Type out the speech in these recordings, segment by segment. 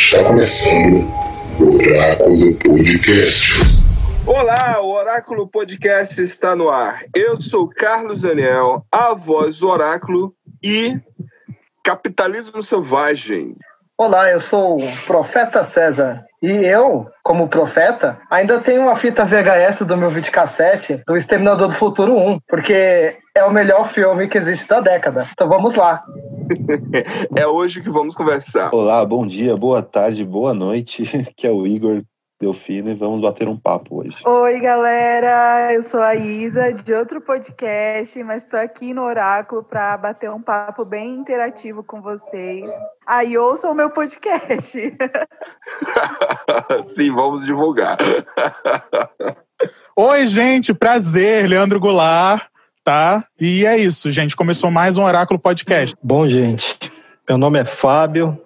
Está começando o Oráculo Podcast. Olá, o Oráculo Podcast está no ar. Eu sou Carlos Daniel, a voz do Oráculo e Capitalismo Selvagem. Olá, eu sou o Profeta César. E eu, como profeta, ainda tenho uma fita VHS do meu videocassete do Exterminador do Futuro 1, porque é o melhor filme que existe da década. Então vamos lá. é hoje que vamos conversar. Olá, bom dia, boa tarde, boa noite. Que é o Igor Delfino e vamos bater um papo hoje. Oi, galera, eu sou a Isa de outro podcast, mas estou aqui no Oráculo para bater um papo bem interativo com vocês. Aí ouçam o meu podcast. Sim, vamos divulgar. Oi, gente, prazer, Leandro Goulart, tá? E é isso, gente, começou mais um Oráculo Podcast. Bom, gente, meu nome é Fábio,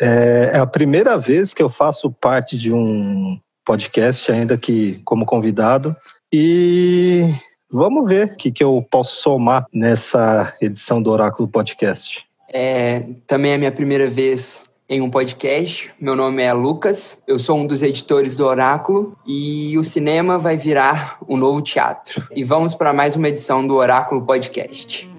é, é a primeira vez que eu faço parte de um podcast, ainda que como convidado. E vamos ver o que, que eu posso somar nessa edição do Oráculo Podcast. É, também é a minha primeira vez em um podcast. Meu nome é Lucas, eu sou um dos editores do Oráculo e o cinema vai virar um novo teatro. E vamos para mais uma edição do Oráculo Podcast.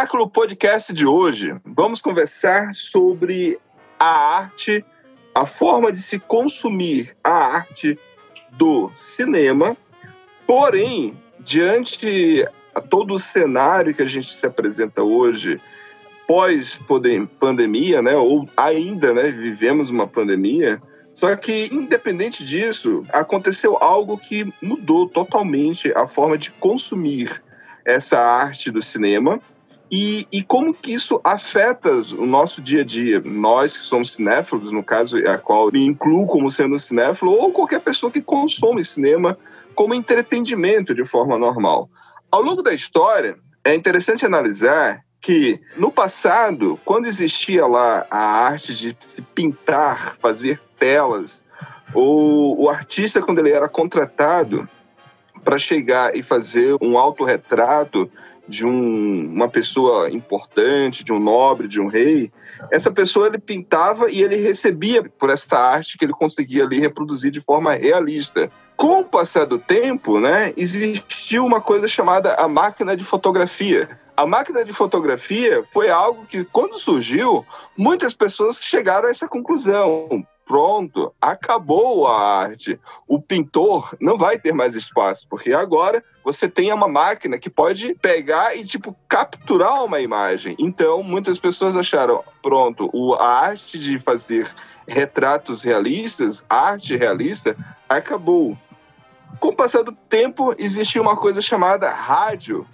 Oráculo Podcast de hoje, vamos conversar sobre a arte, a forma de se consumir a arte do cinema, porém, diante a todo o cenário que a gente se apresenta hoje, pós-pandemia, né, ou ainda né, vivemos uma pandemia, só que, independente disso, aconteceu algo que mudou totalmente a forma de consumir essa arte do cinema e, e, como que isso afeta o nosso dia a dia? Nós que somos cinéfilos, no caso, a qual me incluo como sendo cinéfilo, ou qualquer pessoa que consome cinema como entretenimento de forma normal. Ao longo da história, é interessante analisar que no passado, quando existia lá a arte de se pintar, fazer telas, ou o artista, quando ele era contratado para chegar e fazer um autorretrato de um, uma pessoa importante, de um nobre, de um rei, essa pessoa ele pintava e ele recebia por essa arte que ele conseguia ali reproduzir de forma realista. Com o passar do tempo, né, existiu uma coisa chamada a máquina de fotografia. A máquina de fotografia foi algo que, quando surgiu, muitas pessoas chegaram a essa conclusão pronto, acabou a arte. O pintor não vai ter mais espaço, porque agora você tem uma máquina que pode pegar e tipo capturar uma imagem. Então, muitas pessoas acharam, pronto, a arte de fazer retratos realistas, arte realista, acabou. Com o passar do tempo, existia uma coisa chamada rádio.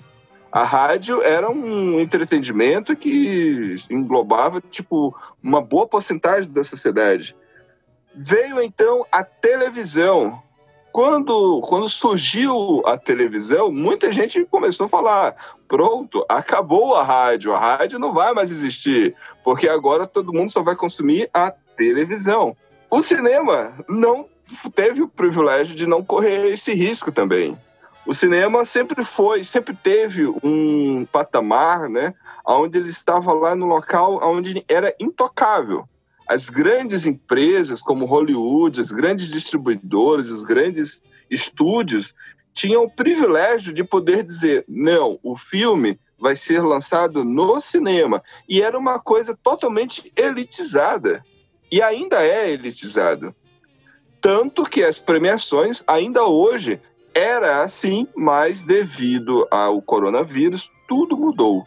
A rádio era um entretenimento que englobava tipo uma boa porcentagem da sociedade. Veio então a televisão. Quando, quando surgiu a televisão, muita gente começou a falar: pronto, acabou a rádio, a rádio não vai mais existir, porque agora todo mundo só vai consumir a televisão. O cinema não teve o privilégio de não correr esse risco também. O cinema sempre foi, sempre teve um patamar, né, onde ele estava lá no local onde era intocável as grandes empresas como Hollywood, as grandes distribuidoras, os grandes estúdios tinham o privilégio de poder dizer: não, o filme vai ser lançado no cinema. E era uma coisa totalmente elitizada. E ainda é elitizado. Tanto que as premiações, ainda hoje, era assim, mas devido ao coronavírus, tudo mudou.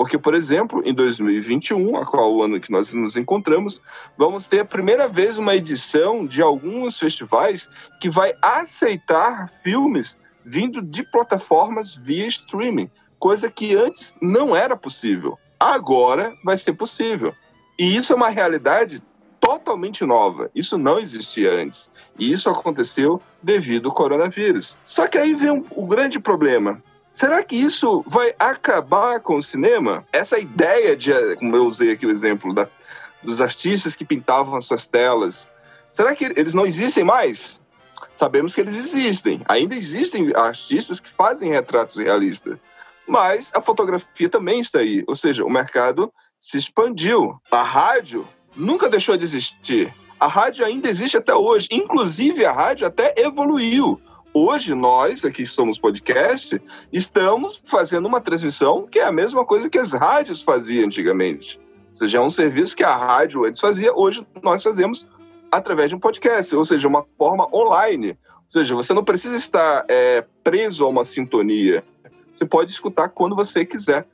Porque, por exemplo, em 2021, a qual o ano que nós nos encontramos, vamos ter a primeira vez uma edição de alguns festivais que vai aceitar filmes vindo de plataformas via streaming, coisa que antes não era possível. Agora vai ser possível. E isso é uma realidade totalmente nova. Isso não existia antes. E isso aconteceu devido ao coronavírus. Só que aí vem um, o grande problema. Será que isso vai acabar com o cinema? Essa ideia de, como eu usei aqui o exemplo da, dos artistas que pintavam as suas telas, será que eles não existem mais? Sabemos que eles existem. Ainda existem artistas que fazem retratos realistas. Mas a fotografia também está aí. Ou seja, o mercado se expandiu. A rádio nunca deixou de existir. A rádio ainda existe até hoje. Inclusive, a rádio até evoluiu. Hoje, nós, aqui somos podcast, estamos fazendo uma transmissão que é a mesma coisa que as rádios faziam antigamente. Ou seja, é um serviço que a rádio antes fazia, hoje nós fazemos através de um podcast, ou seja, uma forma online. Ou seja, você não precisa estar é, preso a uma sintonia. Você pode escutar quando você quiser.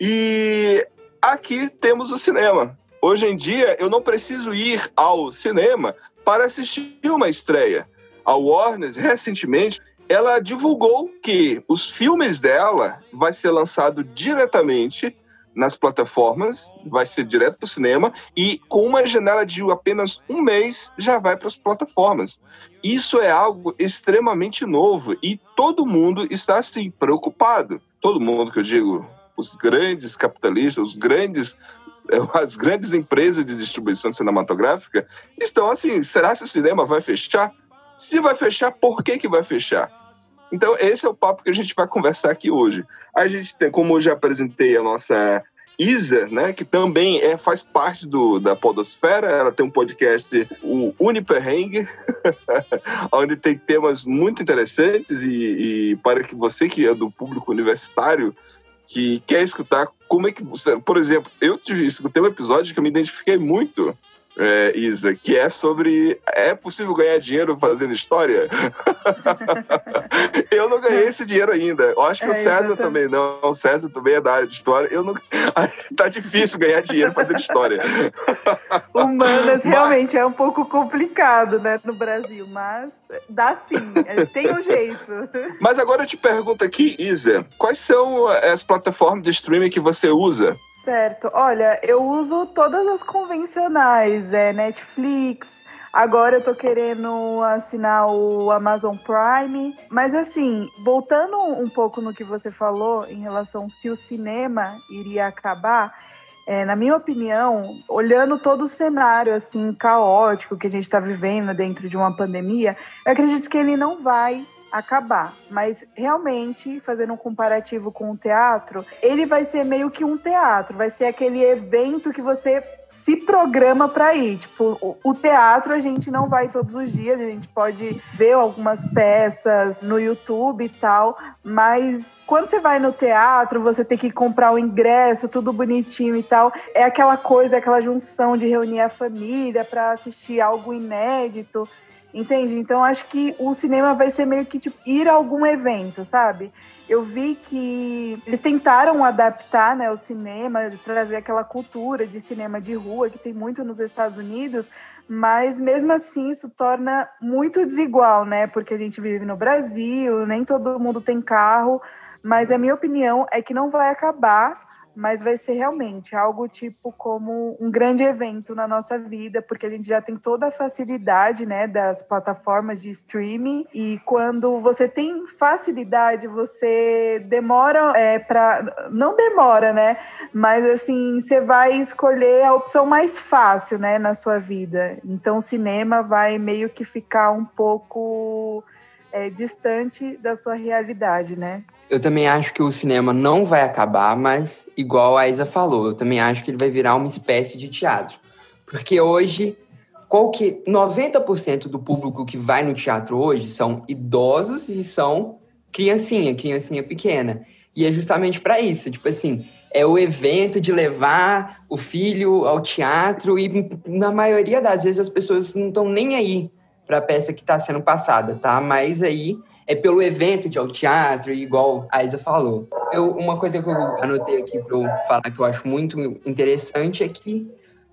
E aqui temos o cinema. Hoje em dia, eu não preciso ir ao cinema para assistir uma estreia. A Warner, recentemente, ela divulgou que os filmes dela vai ser lançado diretamente nas plataformas, vai ser direto para o cinema e com uma janela de apenas um mês já vai para as plataformas. Isso é algo extremamente novo e todo mundo está assim preocupado. Todo mundo que eu digo, os grandes capitalistas, os grandes as grandes empresas de distribuição cinematográfica estão assim, será que o cinema vai fechar? Se vai fechar, por que que vai fechar? Então, esse é o papo que a gente vai conversar aqui hoje. A gente tem, como eu já apresentei a nossa Isa, né, que também é, faz parte do, da Podosfera, ela tem um podcast, o Uniperhang, onde tem temas muito interessantes e, e, para que você que é do público universitário, que quer escutar como é que você... Por exemplo, eu escutei um episódio que eu me identifiquei muito é, Isa, que é sobre é possível ganhar dinheiro fazendo história? eu não ganhei esse dinheiro ainda. Eu acho que é, o César exatamente. também não. O César também é da área de história. Eu não... tá difícil ganhar dinheiro fazendo história. Humanas realmente é um pouco complicado, né, no Brasil, mas dá sim, tem um jeito. Mas agora eu te pergunto aqui, Isa, quais são as plataformas de streaming que você usa? Certo. Olha, eu uso todas as convencionais, é Netflix. Agora eu tô querendo assinar o Amazon Prime. Mas assim, voltando um pouco no que você falou em relação se o cinema iria acabar, é, na minha opinião, olhando todo o cenário assim caótico que a gente está vivendo dentro de uma pandemia, eu acredito que ele não vai acabar. Mas realmente, fazendo um comparativo com o teatro, ele vai ser meio que um teatro, vai ser aquele evento que você se programa para ir. Tipo, o, teatro a gente não vai todos os dias, a gente pode ver algumas peças no YouTube e tal, mas quando você vai no teatro, você tem que comprar o ingresso, tudo bonitinho e tal. É aquela coisa, aquela junção de reunir a família para assistir algo inédito. Entende? Então acho que o cinema vai ser meio que tipo, ir a algum evento, sabe? Eu vi que eles tentaram adaptar né, o cinema, trazer aquela cultura de cinema de rua que tem muito nos Estados Unidos, mas mesmo assim isso torna muito desigual, né? Porque a gente vive no Brasil, nem todo mundo tem carro, mas a minha opinião é que não vai acabar mas vai ser realmente algo tipo como um grande evento na nossa vida, porque a gente já tem toda a facilidade, né, das plataformas de streaming e quando você tem facilidade, você demora é, para não demora, né, mas assim você vai escolher a opção mais fácil, né, na sua vida. Então o cinema vai meio que ficar um pouco é, distante da sua realidade, né? Eu também acho que o cinema não vai acabar, mas igual a Isa falou, eu também acho que ele vai virar uma espécie de teatro. Porque hoje, qual que 90% do público que vai no teatro hoje são idosos e são criancinha, criancinha pequena. E é justamente para isso, tipo assim, é o evento de levar o filho ao teatro e na maioria das vezes as pessoas não estão nem aí para a peça que está sendo passada, tá? Mas aí é pelo evento de ao teatro, igual a Isa falou. Eu, uma coisa que eu anotei aqui para eu falar que eu acho muito interessante é que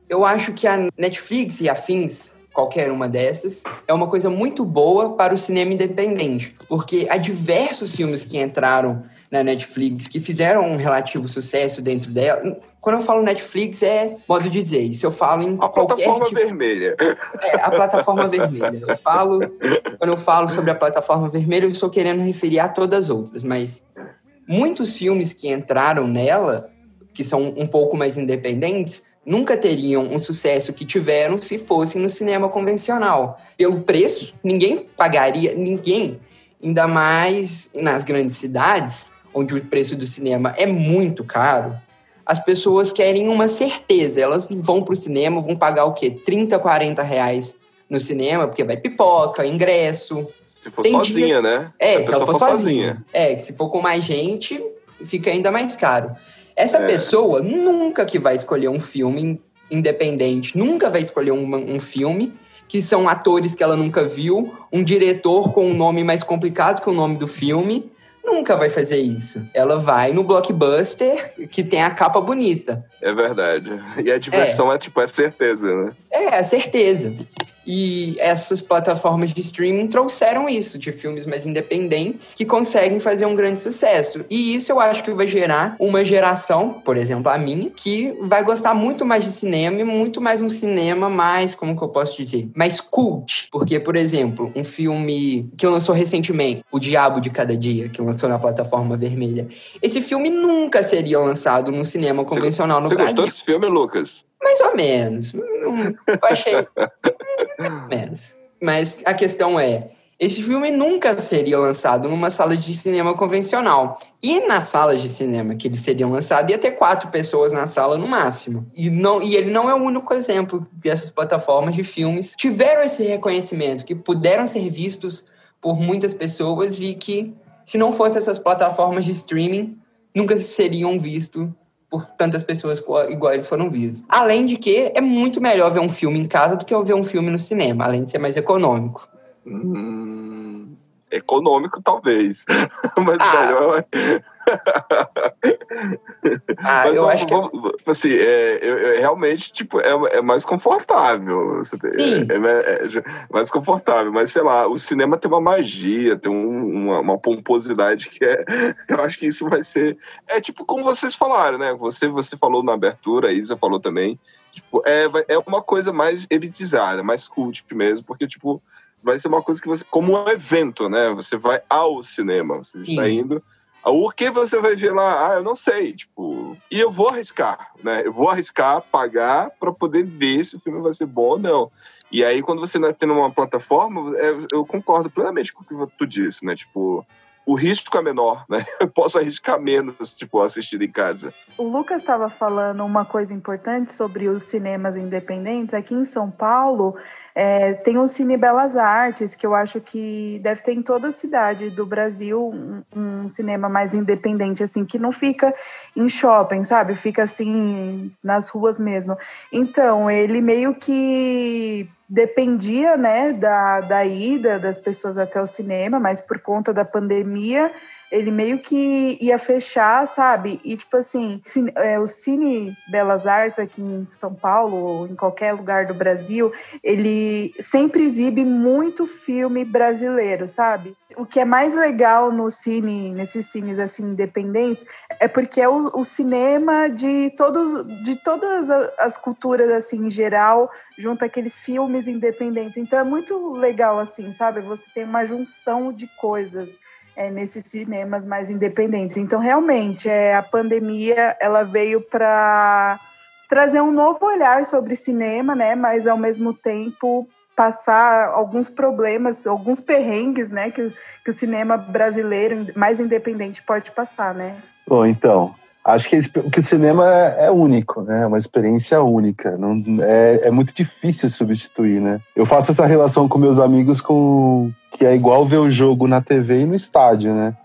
eu acho que a Netflix e afins, qualquer uma dessas, é uma coisa muito boa para o cinema independente, porque há diversos filmes que entraram na Netflix que fizeram um relativo sucesso dentro dela. Quando eu falo Netflix, é modo de dizer. Isso eu falo em A qualquer plataforma tipo... vermelha. É, a plataforma vermelha. Eu falo, quando eu falo sobre a plataforma vermelha, eu estou querendo referir a todas as outras, mas muitos filmes que entraram nela, que são um pouco mais independentes, nunca teriam um sucesso que tiveram se fossem no cinema convencional. Pelo preço, ninguém pagaria, ninguém, ainda mais nas grandes cidades, onde o preço do cinema é muito caro. As pessoas querem uma certeza, elas vão para o cinema, vão pagar o quê? 30, 40 reais no cinema, porque vai pipoca, ingresso. Se for Tem sozinha, dias- né? É, A se ela pessoa for sozinha. É, que se for com mais gente, fica ainda mais caro. Essa É. pessoa nunca que vai escolher um filme independente, nunca vai escolher um, um filme que são atores que ela nunca viu, um diretor com um nome mais complicado que o nome do filme. Nunca vai fazer isso. Ela vai no blockbuster que tem a capa bonita. É verdade. E a diversão é, tipo, é certeza, né? É, é certeza. E essas plataformas de streaming trouxeram isso, de filmes mais independentes, que conseguem fazer um grande sucesso. E isso eu acho que vai gerar uma geração, por exemplo, a minha, que vai gostar muito mais de cinema e muito mais um cinema mais, como que eu posso dizer, mais cult. Porque, por exemplo, um filme que lançou recentemente, O Diabo de Cada Dia, que lançou na plataforma vermelha. Esse filme nunca seria lançado no cinema convencional no Você Brasil. gostou desse filme, Lucas? Mais ou menos. Hum, Eu achei. mais ou menos. Mas a questão é: esse filme nunca seria lançado numa sala de cinema convencional. E nas salas de cinema que eles seriam lançados, ia ter quatro pessoas na sala no máximo. E, não, e ele não é o único exemplo dessas plataformas de filmes que tiveram esse reconhecimento, que puderam ser vistos por muitas pessoas e que, se não fossem essas plataformas de streaming, nunca seriam vistos por tantas pessoas igual eles foram vistos. Além de que é muito melhor ver um filme em casa do que ver um filme no cinema, além de ser mais econômico. Hum, econômico, talvez. Mas Ah. melhor. Ah, Mas eu vamos- acho que é- vamos- assim, é, realmente, tipo, é, é mais confortável. Sim. É, é- é mais confortável, mas sei lá, o cinema tem uma magia, tem um- uma, uma pomposidade que é. Eu acho que isso vai ser. É tipo como vocês falaram, né? Você, você falou na abertura, a Isa falou também. Tipo, é, é uma coisa mais elitizada, mais cult mesmo, porque, tipo, vai ser uma coisa que você. Como um evento, né? Você vai ao cinema, você está Sim. indo. O que você vai ver lá? Ah, eu não sei, tipo. E eu vou arriscar, né? Eu vou arriscar pagar para poder ver se o filme vai ser bom ou não. E aí, quando você não tem uma plataforma, é, eu concordo plenamente com o que tu disse, né? Tipo, o risco é menor, né? Eu posso arriscar menos, tipo, assistir em casa. O Lucas estava falando uma coisa importante sobre os cinemas independentes. Aqui em São Paulo é, tem o Cine Belas Artes, que eu acho que deve ter em toda a cidade do Brasil um, um cinema mais independente, assim, que não fica em shopping, sabe? Fica assim nas ruas mesmo. Então, ele meio que dependia, né, da, da ida das pessoas até o cinema, mas por conta da pandemia ele meio que ia fechar, sabe? E, tipo assim, é, o Cine Belas Artes aqui em São Paulo, ou em qualquer lugar do Brasil, ele sempre exibe muito filme brasileiro, sabe? O que é mais legal no cine, nesses cines assim independentes, é porque é o, o cinema de todos, de todas as culturas assim em geral, junto aqueles filmes independentes. Então é muito legal assim, sabe? Você tem uma junção de coisas é, nesses cinemas mais independentes. Então, realmente, é, a pandemia ela veio para trazer um novo olhar sobre cinema, né? Mas ao mesmo tempo passar alguns problemas, alguns perrengues, né? Que, que o cinema brasileiro mais independente pode passar, né? Bom, então, acho que, que o cinema é, é único, né? É uma experiência única. Não, é, é muito difícil substituir, né? Eu faço essa relação com meus amigos com que é igual ver o jogo na TV e no estádio, né?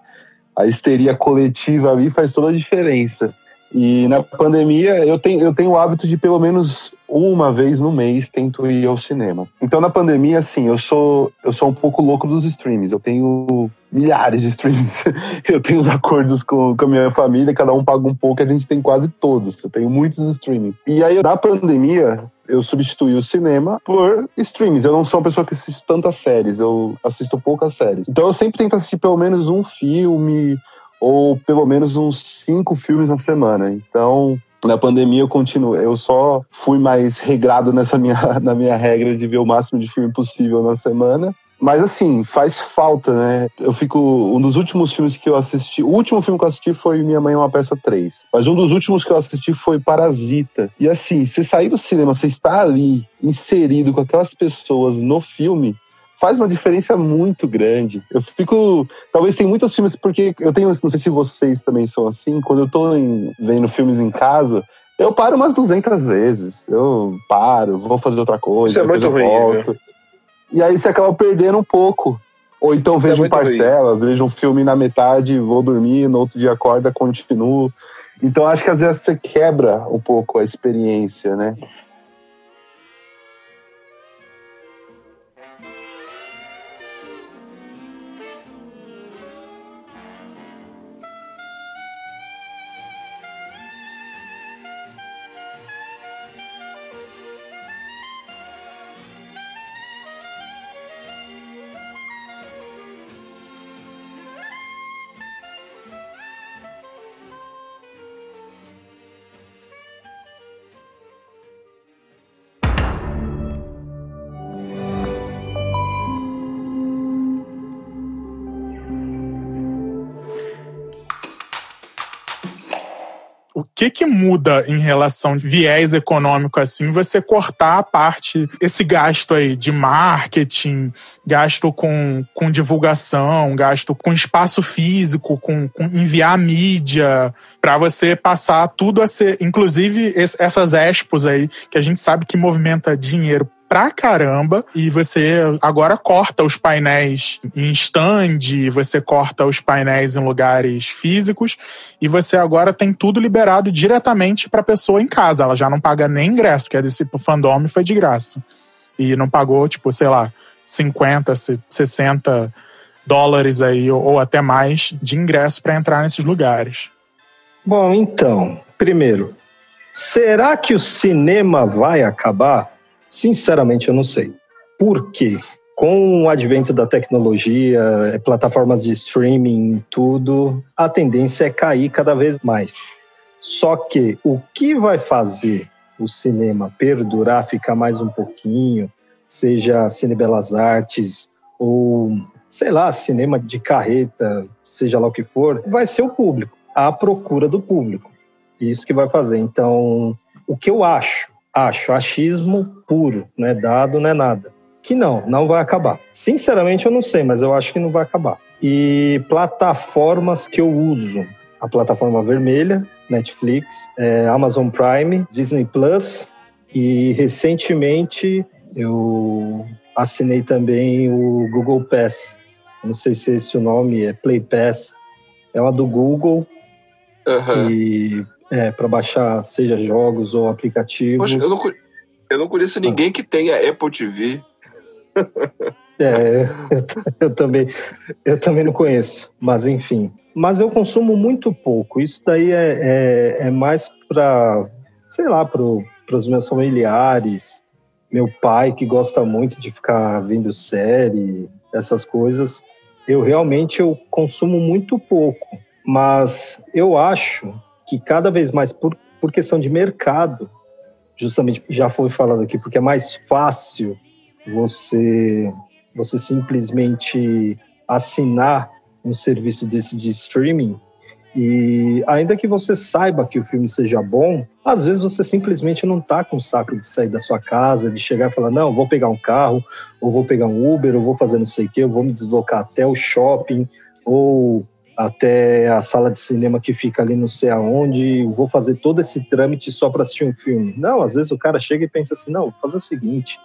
A histeria coletiva ali faz toda a diferença. E na pandemia eu tenho, eu tenho o hábito de pelo menos uma vez no mês tento ir ao cinema. Então na pandemia, assim, eu sou eu sou um pouco louco dos streams. Eu tenho milhares de streams. Eu tenho os acordos com, com a minha família, cada um paga um pouco, a gente tem quase todos. Eu tenho muitos streamings. E aí, na pandemia, eu substituí o cinema por streams. Eu não sou uma pessoa que assiste tantas séries, eu assisto poucas séries. Então eu sempre tento assistir pelo menos um filme ou pelo menos uns cinco filmes na semana. Então, na pandemia eu continuo, eu só fui mais regrado nessa minha, na minha regra de ver o máximo de filme possível na semana. Mas assim, faz falta, né? Eu fico. Um dos últimos filmes que eu assisti. O último filme que eu assisti foi Minha Mãe é uma Peça 3. Mas um dos últimos que eu assisti foi Parasita. E assim, você sair do cinema, você está ali, inserido com aquelas pessoas no filme, faz uma diferença muito grande. Eu fico. Talvez tem muitos filmes, porque eu tenho. Não sei se vocês também são assim, quando eu tô em, vendo filmes em casa. Eu paro umas 200 vezes. Eu paro, vou fazer outra coisa. Isso é muito ruim. Volto. E aí você acaba perdendo um pouco. Ou então Isso é vejo em muito ruim. parcelas, vejo um filme na metade, vou dormir, no outro dia acorda, continuo. Então acho que às vezes você quebra um pouco a experiência, né? Que que muda em relação de viés econômico assim, você cortar a parte, esse gasto aí de marketing, gasto com, com divulgação, gasto com espaço físico, com, com enviar mídia, para você passar tudo a ser, inclusive es- essas expos aí, que a gente sabe que movimenta dinheiro pra caramba e você agora corta os painéis em stand, você corta os painéis em lugares físicos e você agora tem tudo liberado diretamente pra pessoa em casa. Ela já não paga nem ingresso, porque a desse fandom foi de graça. E não pagou, tipo, sei lá, 50, 60 dólares aí ou, até mais de ingresso pra entrar nesses lugares. Bom, então, primeiro, será que o cinema vai acabar? Sinceramente, eu não sei. Por quê? Com o advento da tecnologia, eh, plataformas de streaming, tudo, a tendência é cair cada vez mais. Só que o que vai fazer o cinema perdurar, ficar mais um pouquinho, seja Cine Belas Artes ou, sei lá, cinema de carreta, seja lá o que for, vai ser o público, a procura do público. Isso que vai fazer. Então, o que eu acho? Acho achismo puro, não é dado, não é nada. Que não, não vai acabar. Sinceramente, eu não sei, mas eu acho que não vai acabar. E plataformas que eu uso: a plataforma vermelha, Netflix, é, Amazon Prime, Disney Plus e recentemente eu assinei também o Google Pass. Não sei se esse é o nome é Play Pass. É uma do Google e é para baixar seja jogos ou aplicativos. Poxa, eu não, eu não conheço ninguém que tenha Apple TV. É, eu, eu também, eu também não conheço, mas enfim. Mas eu consumo muito pouco. Isso daí é, é, é mais para, sei lá, para os meus familiares, meu pai que gosta muito de ficar vendo série, essas coisas. Eu realmente eu consumo muito pouco, mas eu acho que cada vez mais por, por questão de mercado, justamente já foi falado aqui, porque é mais fácil você você simplesmente assinar um serviço desse de streaming. E ainda que você saiba que o filme seja bom, às vezes você simplesmente não tá com saco de sair da sua casa, de chegar e falar, não, vou pegar um carro, ou vou pegar um Uber, ou vou fazer não sei o que, eu vou me deslocar até o shopping, ou até a sala de cinema que fica ali não sei aonde, vou fazer todo esse trâmite só para assistir um filme. Não, às vezes o cara chega e pensa assim, não, vou fazer o seguinte,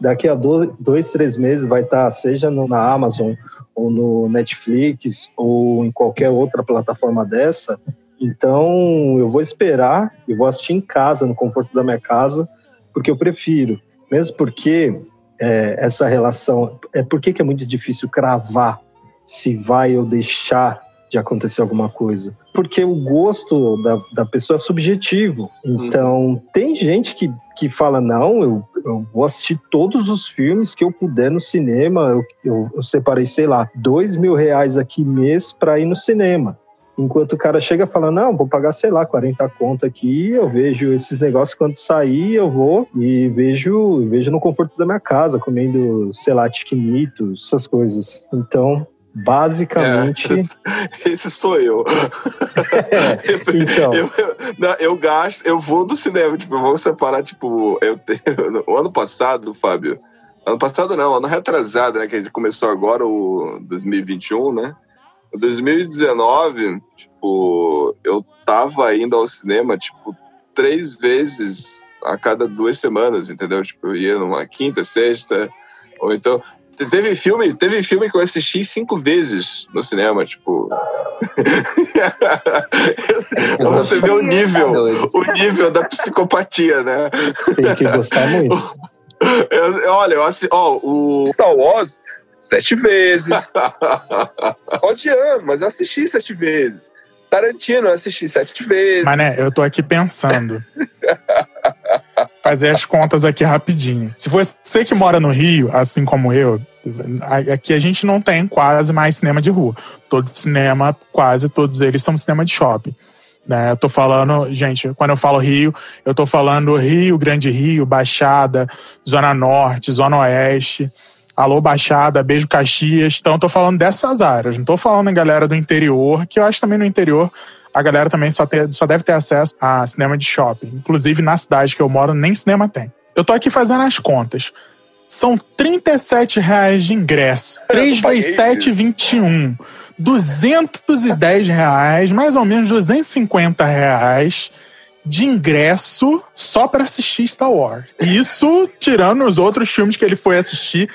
daqui a do- dois, três meses vai estar, seja no- na Amazon, ou no Netflix, ou em qualquer outra plataforma dessa, então eu vou esperar e vou assistir em casa, no conforto da minha casa, porque eu prefiro. Mesmo porque é, essa relação. É por que é muito difícil cravar se vai ou deixar de acontecer alguma coisa? Porque o gosto da, da pessoa é subjetivo. Então, tem gente que, que fala: não, eu, eu vou assistir todos os filmes que eu puder no cinema. Eu, eu, eu separei, sei lá, dois mil reais aqui mês para ir no cinema. Enquanto o cara chega falando, não, vou pagar, sei lá, 40 conta aqui, eu vejo esses negócios quando sair, eu vou e vejo, vejo no conforto da minha casa, comendo, sei lá, tiquinitos, essas coisas. Então, basicamente. É, esse sou eu. É, então. Eu, eu, eu, gasto, eu vou do cinema, tipo, eu vou separar, tipo, eu tenho. O ano passado, Fábio. Ano passado não, ano retrasado, né? Que a gente começou agora, o 2021, né? 2019, tipo, eu tava indo ao cinema, tipo, três vezes a cada duas semanas, entendeu? Tipo, eu ia numa quinta, sexta, ou então. Teve filme, teve filme que eu assisti cinco vezes no cinema, tipo. Você vê o nível, o nível da psicopatia, né? Tem que gostar muito. Eu, olha, eu assisti, ó, o Star Wars sete vezes. Odiando, mas eu assisti sete vezes. Tarantino, eu assisti sete vezes. Mas né, eu tô aqui pensando. Fazer as contas aqui rapidinho. Se você que mora no Rio, assim como eu, aqui a gente não tem quase mais cinema de rua. Todo cinema, quase todos eles são cinema de shopping. Né? Eu tô falando, gente, quando eu falo Rio, eu tô falando Rio, Grande Rio, Baixada, Zona Norte, Zona Oeste. Alô Baixada, Beijo Caxias. Então, eu tô falando dessas áreas. Não tô falando em galera do interior, que eu acho também no interior a galera também só, ter, só deve ter acesso a cinema de shopping. Inclusive, na cidade que eu moro, nem cinema tem. Eu tô aqui fazendo as contas. São 37 reais de ingresso. 3 vezes 7, 21. 210 reais, mais ou menos 250 reais de ingresso só para assistir Star Wars. Isso tirando os outros filmes que ele foi assistir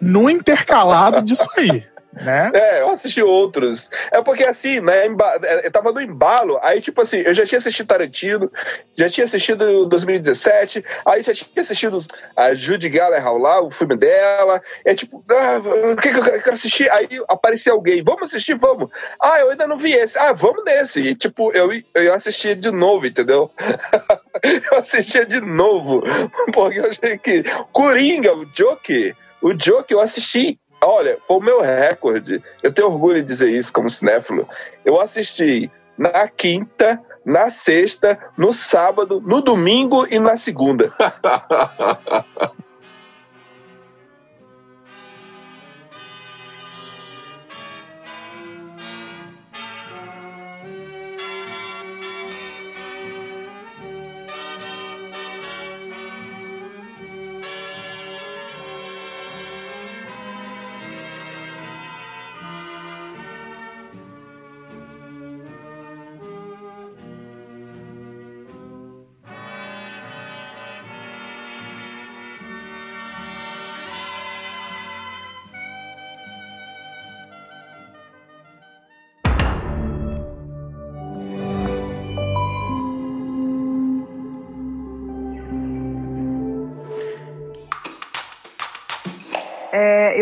no intercalado disso aí né? É, eu assisti outros. É porque assim, né, é, eu tava no embalo, aí tipo assim, eu já tinha assistido Tarantino, já tinha assistido 2017, aí já tinha assistido a Judy Gallagher lá, o filme dela, é tipo, ah, o que, que eu quero assistir? Aí aparecia alguém, vamos assistir, vamos. Ah, eu ainda não vi esse, ah, vamos nesse. E tipo, eu, eu assistia de novo, entendeu? eu assistia de novo, porque eu achei que Coringa, o Joker, o Joker eu assisti Olha, foi o meu recorde. Eu tenho orgulho de dizer isso como cinéfilo. Eu assisti na quinta, na sexta, no sábado, no domingo e na segunda.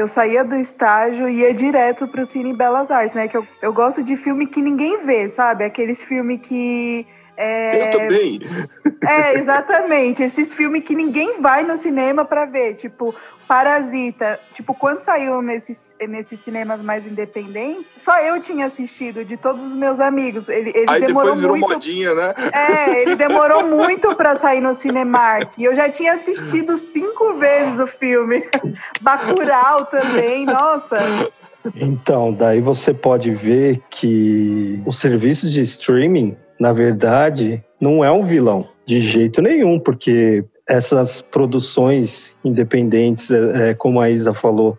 eu saía do estágio e ia direto pro Cine Belas Artes, né? Que eu, eu gosto de filme que ninguém vê, sabe? Aqueles filmes que. É... Eu também. É, exatamente. Esses filmes que ninguém vai no cinema para ver, tipo Parasita. Tipo, quando saiu nesses, nesses cinemas mais independentes, só eu tinha assistido, de todos os meus amigos. Ele, ele Aí demorou depois virou muito... modinha, né? É, ele demorou muito para sair no Cinemark. E eu já tinha assistido cinco vezes o filme. Bacurau também, nossa. Então, daí você pode ver que os serviços de streaming, na verdade, não é um vilão. De jeito nenhum, porque essas produções independentes, é, é, como a Isa falou,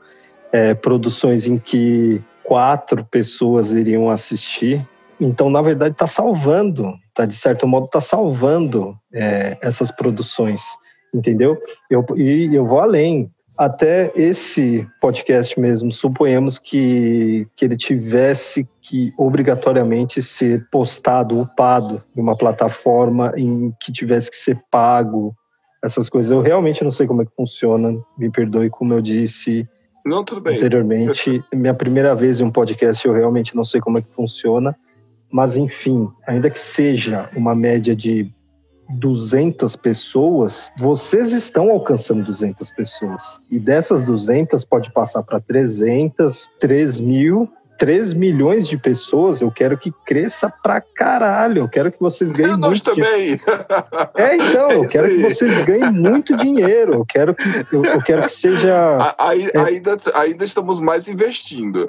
é, produções em que quatro pessoas iriam assistir. Então, na verdade, está salvando, tá, de certo modo, está salvando é, essas produções, entendeu? Eu, e eu vou além. Até esse podcast mesmo, suponhamos que, que ele tivesse que obrigatoriamente ser postado, upado em uma plataforma em que tivesse que ser pago, essas coisas. Eu realmente não sei como é que funciona, me perdoe, como eu disse não, tudo bem. anteriormente. Minha primeira vez em um podcast, eu realmente não sei como é que funciona, mas enfim, ainda que seja uma média de 200 pessoas, vocês estão alcançando 200 pessoas. E dessas 200 pode passar para 300, 3 mil 3 milhões de pessoas, eu quero que cresça pra caralho. Eu quero que vocês ganhem Nós muito também. É, então, É eu quero que aí. vocês ganhem muito dinheiro. Eu quero que, eu, eu quero que seja. Aí- É. ainda, ainda estamos mais investindo.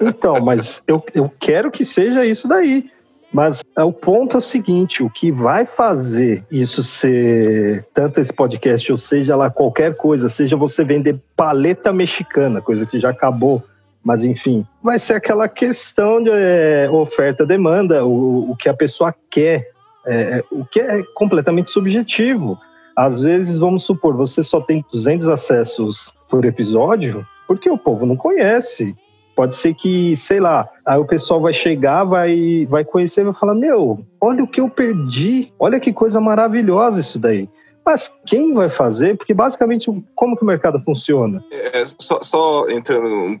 Então, mas eu, eu quero que seja isso daí. Mas é, o ponto é o seguinte: o que vai fazer isso ser tanto esse podcast, ou seja lá qualquer coisa, seja você vender paleta mexicana, coisa que já acabou, mas enfim, vai ser aquela questão de é, oferta-demanda, o, o que a pessoa quer, é, é, o que é completamente subjetivo. Às vezes, vamos supor, você só tem 200 acessos por episódio, porque o povo não conhece. Pode ser que, sei lá, aí o pessoal vai chegar, vai, vai conhecer e vai falar: Meu, olha o que eu perdi, olha que coisa maravilhosa isso daí. Mas quem vai fazer? Porque basicamente, como que o mercado funciona? É, só, só entrando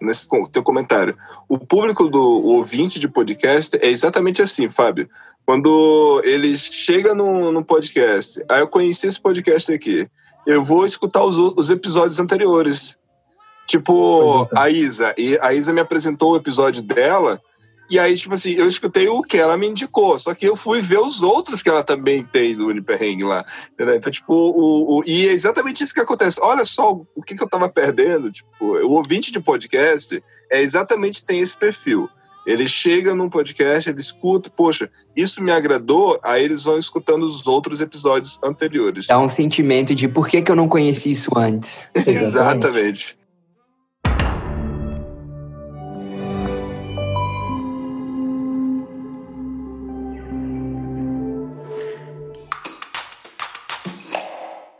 nesse teu comentário. O público do o ouvinte de podcast é exatamente assim, Fábio. Quando ele chega no, no podcast, aí eu conheci esse podcast aqui, eu vou escutar os, os episódios anteriores. Tipo, a Isa. E a Isa me apresentou o episódio dela, e aí, tipo assim, eu escutei o que ela me indicou, só que eu fui ver os outros que ela também tem do Uniperrengue lá. Entendeu? Então, tipo, o, o- e é exatamente isso que acontece. Olha só o que, que eu tava perdendo. Tipo, o ouvinte de podcast é exatamente tem esse perfil. Ele chega num podcast, ele escuta, poxa, isso me agradou, aí eles vão escutando os outros episódios anteriores. Dá um sentimento de por que, que eu não conheci isso antes. Exatamente.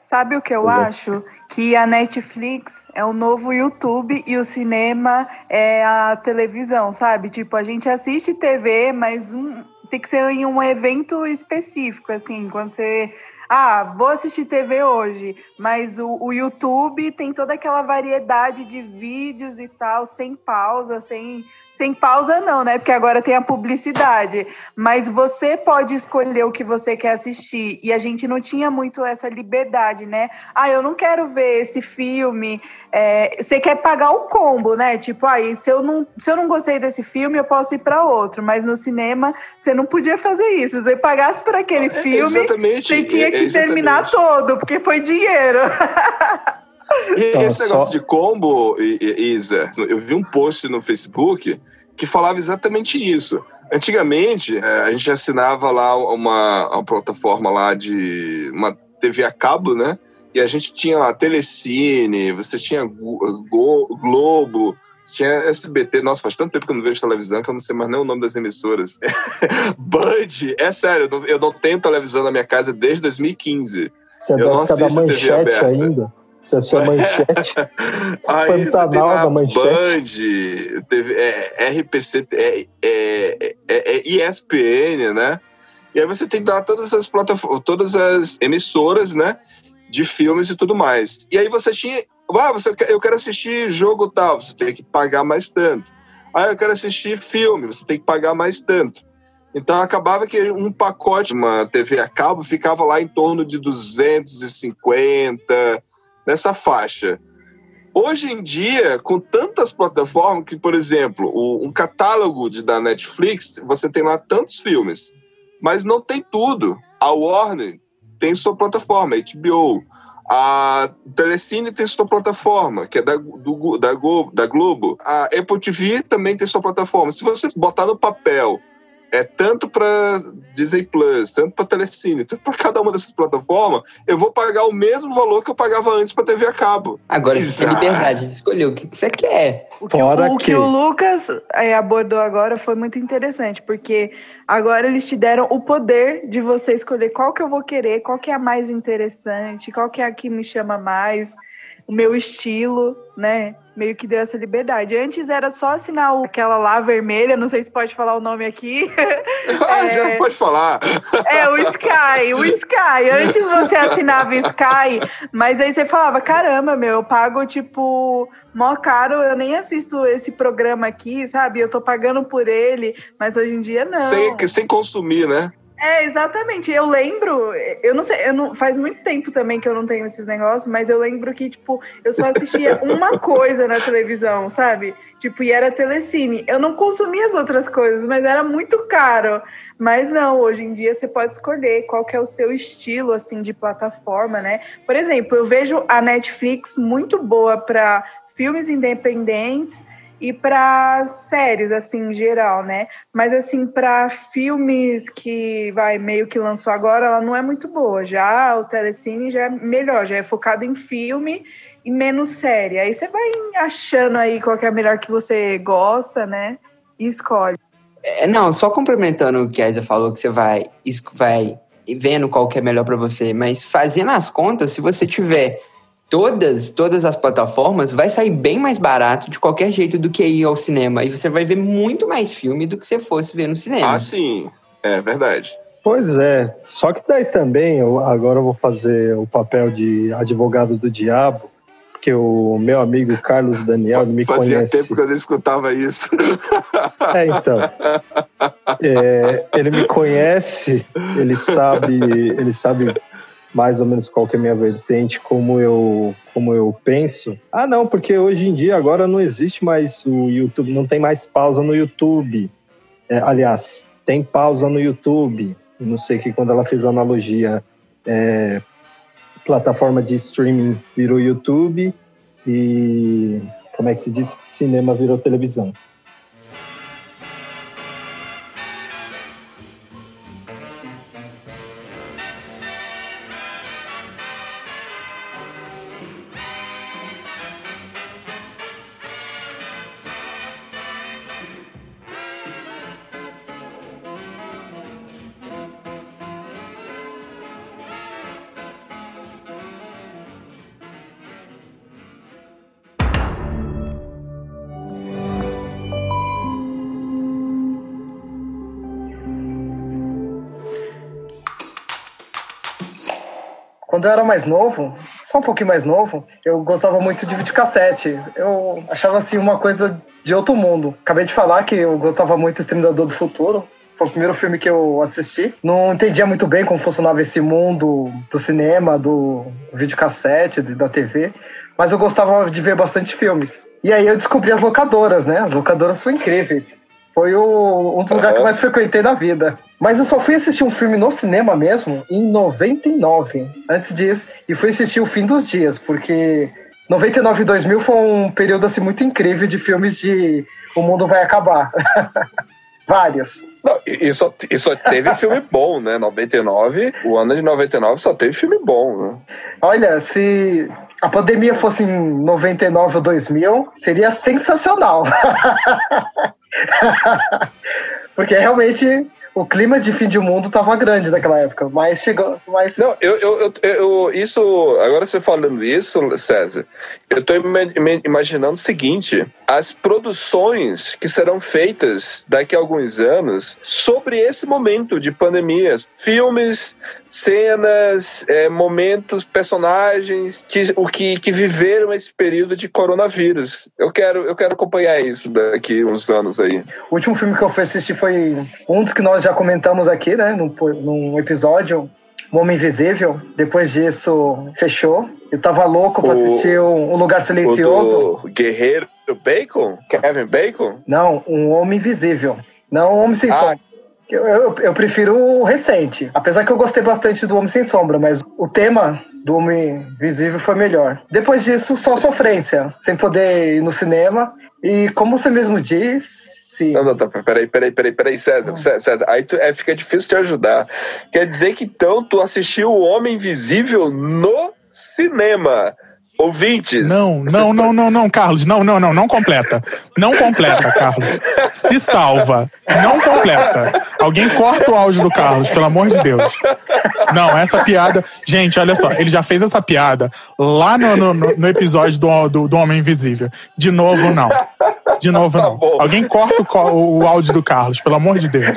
Sabe o que eu acho? Que a Netflix é o novo YouTube e o cinema é a televisão, sabe? Tipo, a gente assiste TV, mas um- tem que ser em um evento específico, assim, quando você. Ah, vou assistir TV hoje, mas o, o YouTube tem toda aquela variedade de vídeos e tal, sem pausa, sem, sem pausa não, né? Porque agora tem a publicidade. Mas você pode escolher o que você quer assistir. E a gente não tinha muito essa liberdade, né? Ah, eu não quero ver esse filme. É, você quer pagar o combo, né? Tipo, aí, se eu não, se eu não gostei desse filme, eu posso ir para outro. Mas no cinema, você não podia fazer isso. Se você pagasse por aquele É, filme, exatamente. você tinha é- que é terminar todo, porque foi dinheiro. E Então, esse negócio só- de combo, Isa, eu vi um post no Facebook que falava exatamente isso. Antigamente, eh, a gente assinava lá uma, uma plataforma lá de uma TV a cabo, né? E a gente tinha lá Telecine, você tinha Go- Globo, tinha SBT. Nossa, faz tanto tempo que eu não vejo televisão que eu não sei mais nem o nome das emissoras. Band, é sério, eu não, eu não tenho televisão na minha casa desde 2015. Você é Eu não assisto TV aberta. ainda? Assistiu a manchete? Aí Pantanal da Manchete. Band, teve, é, RPC, é, é, é, é ESPN, né? E aí você tem lá todas as plataformas, todas as emissoras, né? De filmes e tudo mais. E aí você tinha. Ah, você, eu quero assistir jogo tal, você tem que pagar mais tanto. Ah, eu quero assistir filme, você tem que pagar mais tanto. Então acabava que um pacote, uma TV a cabo, ficava lá em torno de 250, nessa faixa. Hoje em dia, com tantas plataformas, que, por exemplo, o- um catálogo de, da Netflix, você tem lá tantos filmes, mas não tem tudo. A Warner tem sua plataforma, HBO. A Telecine tem sua plataforma, que é da, do, da, Go- da Globo. A Apple TV também tem sua plataforma. Se você botar no papel, é tanto para Disney Plus, tanto para Telecine, tanto para cada uma dessas plataformas, eu vou pagar o mesmo valor que eu pagava antes para TV a cabo. Agora você tem Exato. liberdade de escolher o que, que você quer. O que, Fora o, que que- o Lucas eh, abordou agora foi muito interessante, porque agora eles te deram o poder de você escolher qual que eu vou querer, qual que é a mais interessante, qual que é a que me chama mais, o meu estilo, né? Meio que deu essa liberdade. Antes era só assinar o- aquela lá vermelha, não sei se pode falar o nome aqui. Ah, É. já pode falar. É, o Sky, o Sky. Antes você assinava Sky, mas aí você falava, caramba, meu, eu pago, tipo, mó caro, eu nem assisto esse programa aqui, sabe? Eu tô pagando por ele, mas hoje em dia não. Sem, sem consumir, né? É, exatamente. Eu lembro, eu não sei, eu não, faz muito tempo também que eu não tenho esses negócios, mas eu lembro que, tipo, eu só assistia uma coisa na televisão, sabe? Tipo, e era telecine. Eu não consumia as outras coisas, mas era muito caro. Mas não, hoje em dia você pode escolher qual que é o seu estilo, assim, de plataforma, né? Por exemplo, eu vejo a Netflix muito boa para filmes independentes e para séries assim em geral, né? Mas assim para filmes que vai meio que lançou agora, ela não é muito boa. Já o Telecine já é melhor, já é focado em filme e menos série. Aí você vai achando aí qual é a melhor que você gosta, né? E escolhe. É, não, só complementando o que a Isa falou que você vai vai vendo qual que é melhor para você, mas fazendo as contas, se você tiver todas, todas as plataformas, vai sair bem mais barato de qualquer jeito do que ir ao cinema. E você vai ver muito mais filme do que você fosse ver no cinema. Ah, sim. É verdade. Pois é. Só que daí também, eu, agora eu vou fazer o papel de advogado do diabo, porque o meu amigo Carlos Daniel me Fazia conhece. tempo que eu não escutava isso. É, então. É, ele me conhece, ele sabe, ele sabe mais ou menos qual que é a minha vertente, como eu, como eu penso. Ah, não, porque hoje em dia agora não existe mais o YouTube, não tem mais pausa no YouTube. É, aliás, tem pausa no YouTube. Não sei que quando ela fez a analogia, é, plataforma de streaming virou YouTube e como é que se diz? Cinema virou televisão. Eu era mais novo, só um pouquinho mais novo, eu gostava muito de videocassete. Eu achava assim uma coisa de outro mundo. Acabei de falar que eu gostava muito do Exterminador do Futuro. Foi o primeiro filme que eu assisti. Não entendia muito bem como funcionava esse mundo do cinema, do videocassete, da TV. Mas eu gostava de ver bastante filmes. E aí eu descobri as locadoras, né? As locadoras são incríveis. Foi o, um dos lugares que eu mais frequentei na vida. Mas eu só fui assistir um filme no cinema mesmo em 99, antes disso. E fui assistir O Fim dos Dias, porque 99 e 2000 foi um período assim muito incrível de filmes de O Mundo Vai Acabar. Vários. Não, e, e só, e só teve filme bom, né? 99, o ano de 99 só teve filme bom, né? Olha, se a pandemia fosse em 99 ou 2000, seria sensacional. Porque realmente o clima de fim de mundo tava grande naquela época, mas chegou. Mas... Não, eu, eu, eu, eu- Isso. Agora você falando isso, César, eu ima- imaginando o seguinte: as produções que serão feitas daqui a alguns anos sobre esse momento de pandemia. Filmes, cenas, é, momentos, personagens que, o que, que viveram esse período de coronavírus. Eu quero, eu quero acompanhar isso daqui uns anos aí. O último filme que eu fui assistir foi um dos que nós já comentamos aqui, né? Num, num episódio. O Homem Invisível. Depois disso, fechou. Eu tava louco pra O- assistir um, um Lugar O Silencioso. do Guerreiro Bacon? Kevin Bacon? Não, um Homem Invisível. Não um Homem Sem Ah. Sombra. Eu, eu, eu prefiro o recente. Apesar que eu gostei bastante do Homem Sem Sombra, mas o tema do Homem Invisível foi melhor. Depois disso, só sofrência. Sem poder ir no cinema. E como você mesmo disse. Não, não, tá, peraí, peraí, peraí, peraí, César, César, César, aí tu, é, fica difícil te ajudar. Quer dizer que então tu assistiu o Homem Invisível no cinema. Ouvintes. Não, não, não, não, não, Carlos. Não, não, não, não completa. Não completa, Carlos. Se salva. Não completa. Alguém corta o áudio do Carlos, pelo amor de Deus. Não, essa piada. Gente, olha só, ele já fez essa piada lá no, no, no- no episódio do, do, do Homem Invisível. De novo, não. De novo, não. bom. Alguém corta o, o áudio do Carlos, pelo amor de Deus.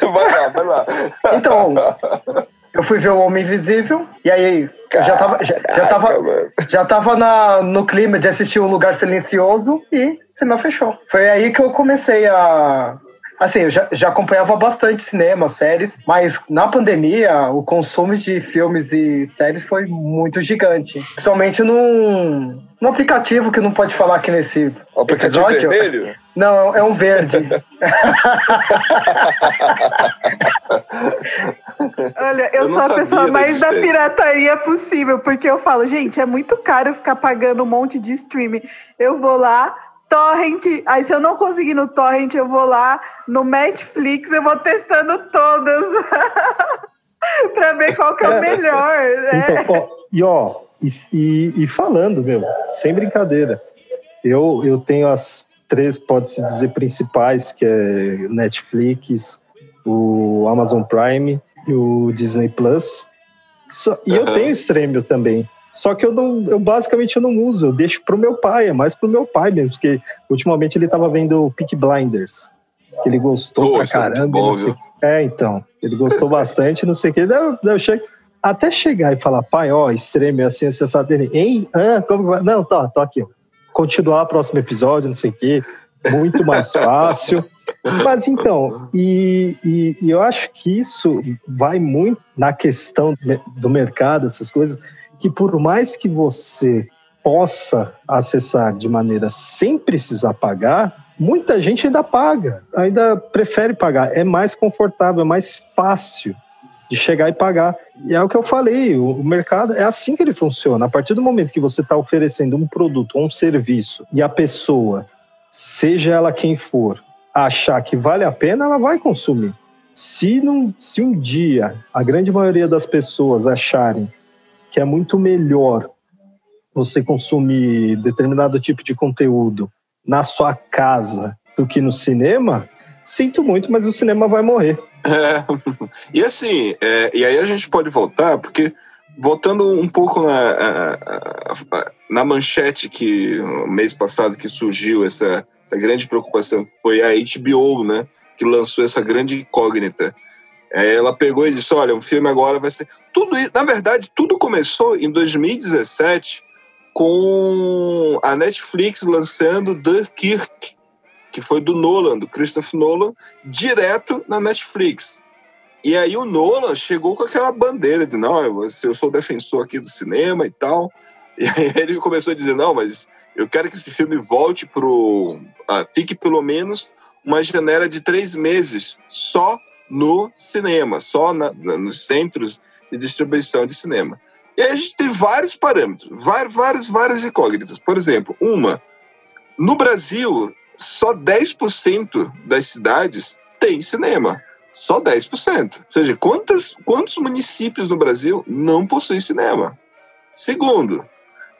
Vai lá, vai lá. Então, eu fui ver o Homem Invisível. E aí, eu já tava, já, já tava, Caraca, mano. já tava na, no clima de assistir um lugar silencioso e o cinema fechou. Foi aí que eu comecei a Assim, eu já, já acompanhava bastante cinema, séries, mas na pandemia o consumo de filmes e séries foi muito gigante. Principalmente num, num aplicativo que não pode falar aqui nesse O aplicativo episódio. vermelho? Não, é um verde. Olha, eu, Eu sou a pessoa mais da pirataria possível, porque eu falo, gente, é muito caro ficar pagando um monte de streaming. Eu vou lá, torrent, aí se eu não conseguir no torrent, eu vou lá no Netflix, eu vou testando todas pra ver qual que é o É. melhor, né? Então, ó, e ó, e, e- e falando, meu, sem brincadeira, eu, eu tenho as três, pode-se dizer, principais, que é Netflix, o Amazon Prime e o Disney Plus. E eu tenho Stremio também. Só que eu não, eu basicamente eu não uso, eu deixo pro meu pai, é mais pro meu pai mesmo, porque ultimamente ele tava vendo Peak Blinders, que ele gostou Pô, pra é caramba. bom, não sei-? É, então, ele gostou bastante, não sei o que. Daí eu, chego, até chegar e falar, pai, ó, extremo, assim, acessado dele. Hein? Ah, como vai? Não, tá, tô aqui. Continuar o próximo episódio, não sei o quê. Muito mais fácil. Mas então, e, e- e eu acho que isso vai muito na questão do mercado, essas coisas, que por mais que você possa acessar de maneira sem precisar pagar, muita gente ainda paga, ainda prefere pagar. É mais confortável, é mais fácil de chegar e pagar. E é o que eu falei, o, mercado é assim que ele funciona. A partir do momento que você está oferecendo um produto ou um serviço e a pessoa, seja ela quem for, achar que vale a pena, ela vai consumir. Se, se um dia a grande maioria das pessoas acharem que é muito melhor você consumir determinado tipo de conteúdo na sua casa do que no cinema, sinto muito, mas o cinema vai morrer. É. E assim, é, e aí a gente pode voltar, porque voltando um pouco na, na manchete que mês passado que surgiu essa, essa grande preocupação, foi a HBO, né? Que lançou essa grande incógnita. É, ela pegou e disse: olha, o filme agora vai ser. Tudo isso, na verdade, tudo começou em 2017 com a Netflix lançando Dunkirk, que foi do Nolan, do Christopher Nolan, direto na Netflix. E aí o Nolan chegou com aquela bandeira de não, eu, eu sou defensor aqui do cinema e tal. E aí ele começou a dizer, não, mas eu quero que esse filme volte pro. ah, fique pelo menos uma janela de três meses só no cinema, só na- na- nos centros de distribuição de cinema. E aí a gente tem vários parâmetros, várias, várias, incógnitas. Por exemplo, uma, no Brasil, só 10% das cidades tem cinema. Só 10%. Ou seja, quantas, quantos municípios no Brasil não possuem cinema? Segundo,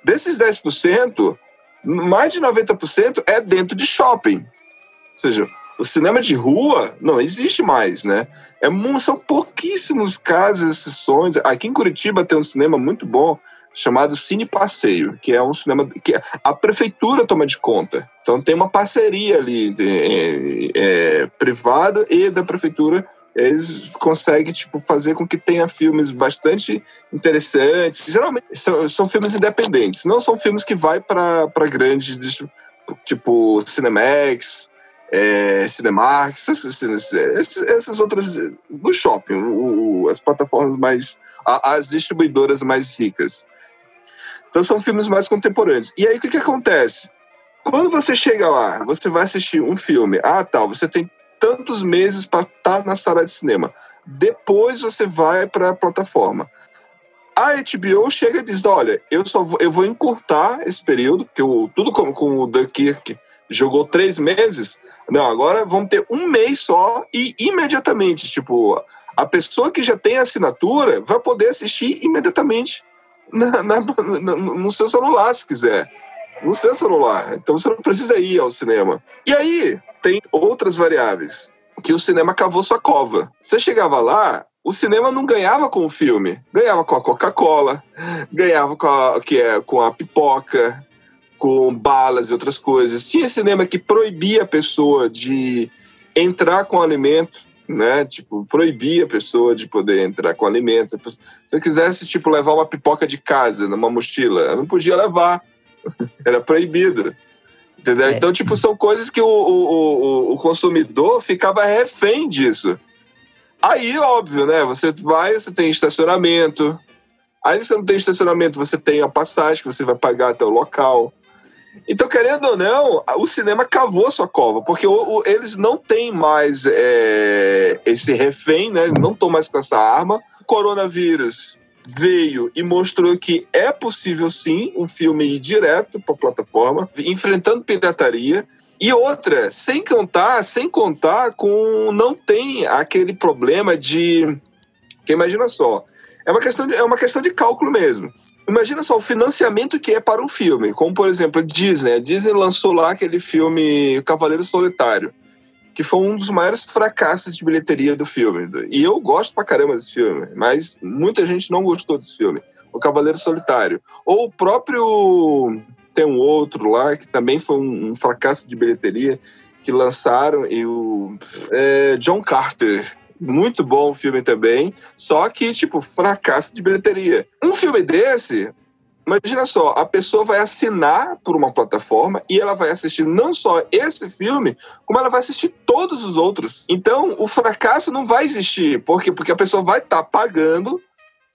desses 10%, mais de 90% é dentro de shopping. Ou seja, o cinema de rua não existe mais, né? É, são pouquíssimos casos, exceções. Aqui em Curitiba tem um cinema muito bom chamado Cine Passeio, que é um cinema que a prefeitura toma de conta. Então tem uma parceria ali é, é, privada e da prefeitura. Eles conseguem tipo fazer com que tenha filmes bastante interessantes. Geralmente são, são filmes independentes, não são filmes que vai para grandes distri- tipo Cinemax, é, Cinemark, essas, essas, essas- outras no shopping, o- as plataformas mais, as distribuidoras mais ricas. Então são filmes mais contemporâneos. E aí o que, que acontece? Quando você chega lá, você vai assistir um filme, ah, tal, você tem tantos meses para estar na sala de cinema. Depois você vai para a plataforma. A HBO chega e diz: olha, eu só vou, eu vou encurtar esse período, porque eu, tudo como com o Dunkirk jogou três meses. Não, agora vamos ter um mês só e imediatamente, tipo, a pessoa que já tem assinatura vai poder assistir imediatamente na- na- na- no seu celular, se quiser. No seu celular. Então você não precisa ir ao cinema. E aí tem outras variáveis. Que o cinema cavou sua cova. Você chegava lá, o cinema não ganhava com o filme. Ganhava com a Coca-Cola, ganhava com a, que é, com a pipoca, com balas e outras coisas. Tinha cinema que proibia a pessoa de entrar com alimento, né? Tipo, proibia a pessoa de poder entrar com alimentos. Se você quisesse, tipo, levar uma pipoca de casa numa mochila, ela não podia levar. Era proibido. Entendeu? É. Então, tipo, são coisas que o, o, o, o consumidor ficava refém disso. Aí, óbvio, né? Você vai, você tem estacionamento. Aí você não tem estacionamento, você tem a passagem que você vai pagar até o local. Então, querendo ou não, o cinema cavou sua cova, porque o- o- eles não têm mais é, esse refém, né? Não estão mais com essa arma. O coronavírus veio e mostrou que é possível sim um filme ir direto para a plataforma, enfrentando pirataria. E outra, sem contar, sem contar com não tem aquele problema de que imagina só, é uma questão de, é uma questão de cálculo mesmo. Imagina só o financiamento que é para um filme, como por exemplo a Disney. A Disney lançou lá aquele filme Cavaleiro Solitário, que foi um dos maiores fracassos de bilheteria do filme. E eu gosto pra caramba desse filme, mas muita gente não gostou desse filme. O Cavaleiro Solitário. Ou o próprio. Tem um outro lá que também foi um, um fracasso de bilheteria que lançaram e o é, John Carter. Muito bom o filme também, só que, tipo, fracasso de bilheteria. Um filme desse, imagina só, a pessoa vai assinar por uma plataforma e ela vai assistir não só esse filme, como ela vai assistir todos os outros. Então, o fracasso não vai existir. Por quê? Porque a pessoa vai estar pagando,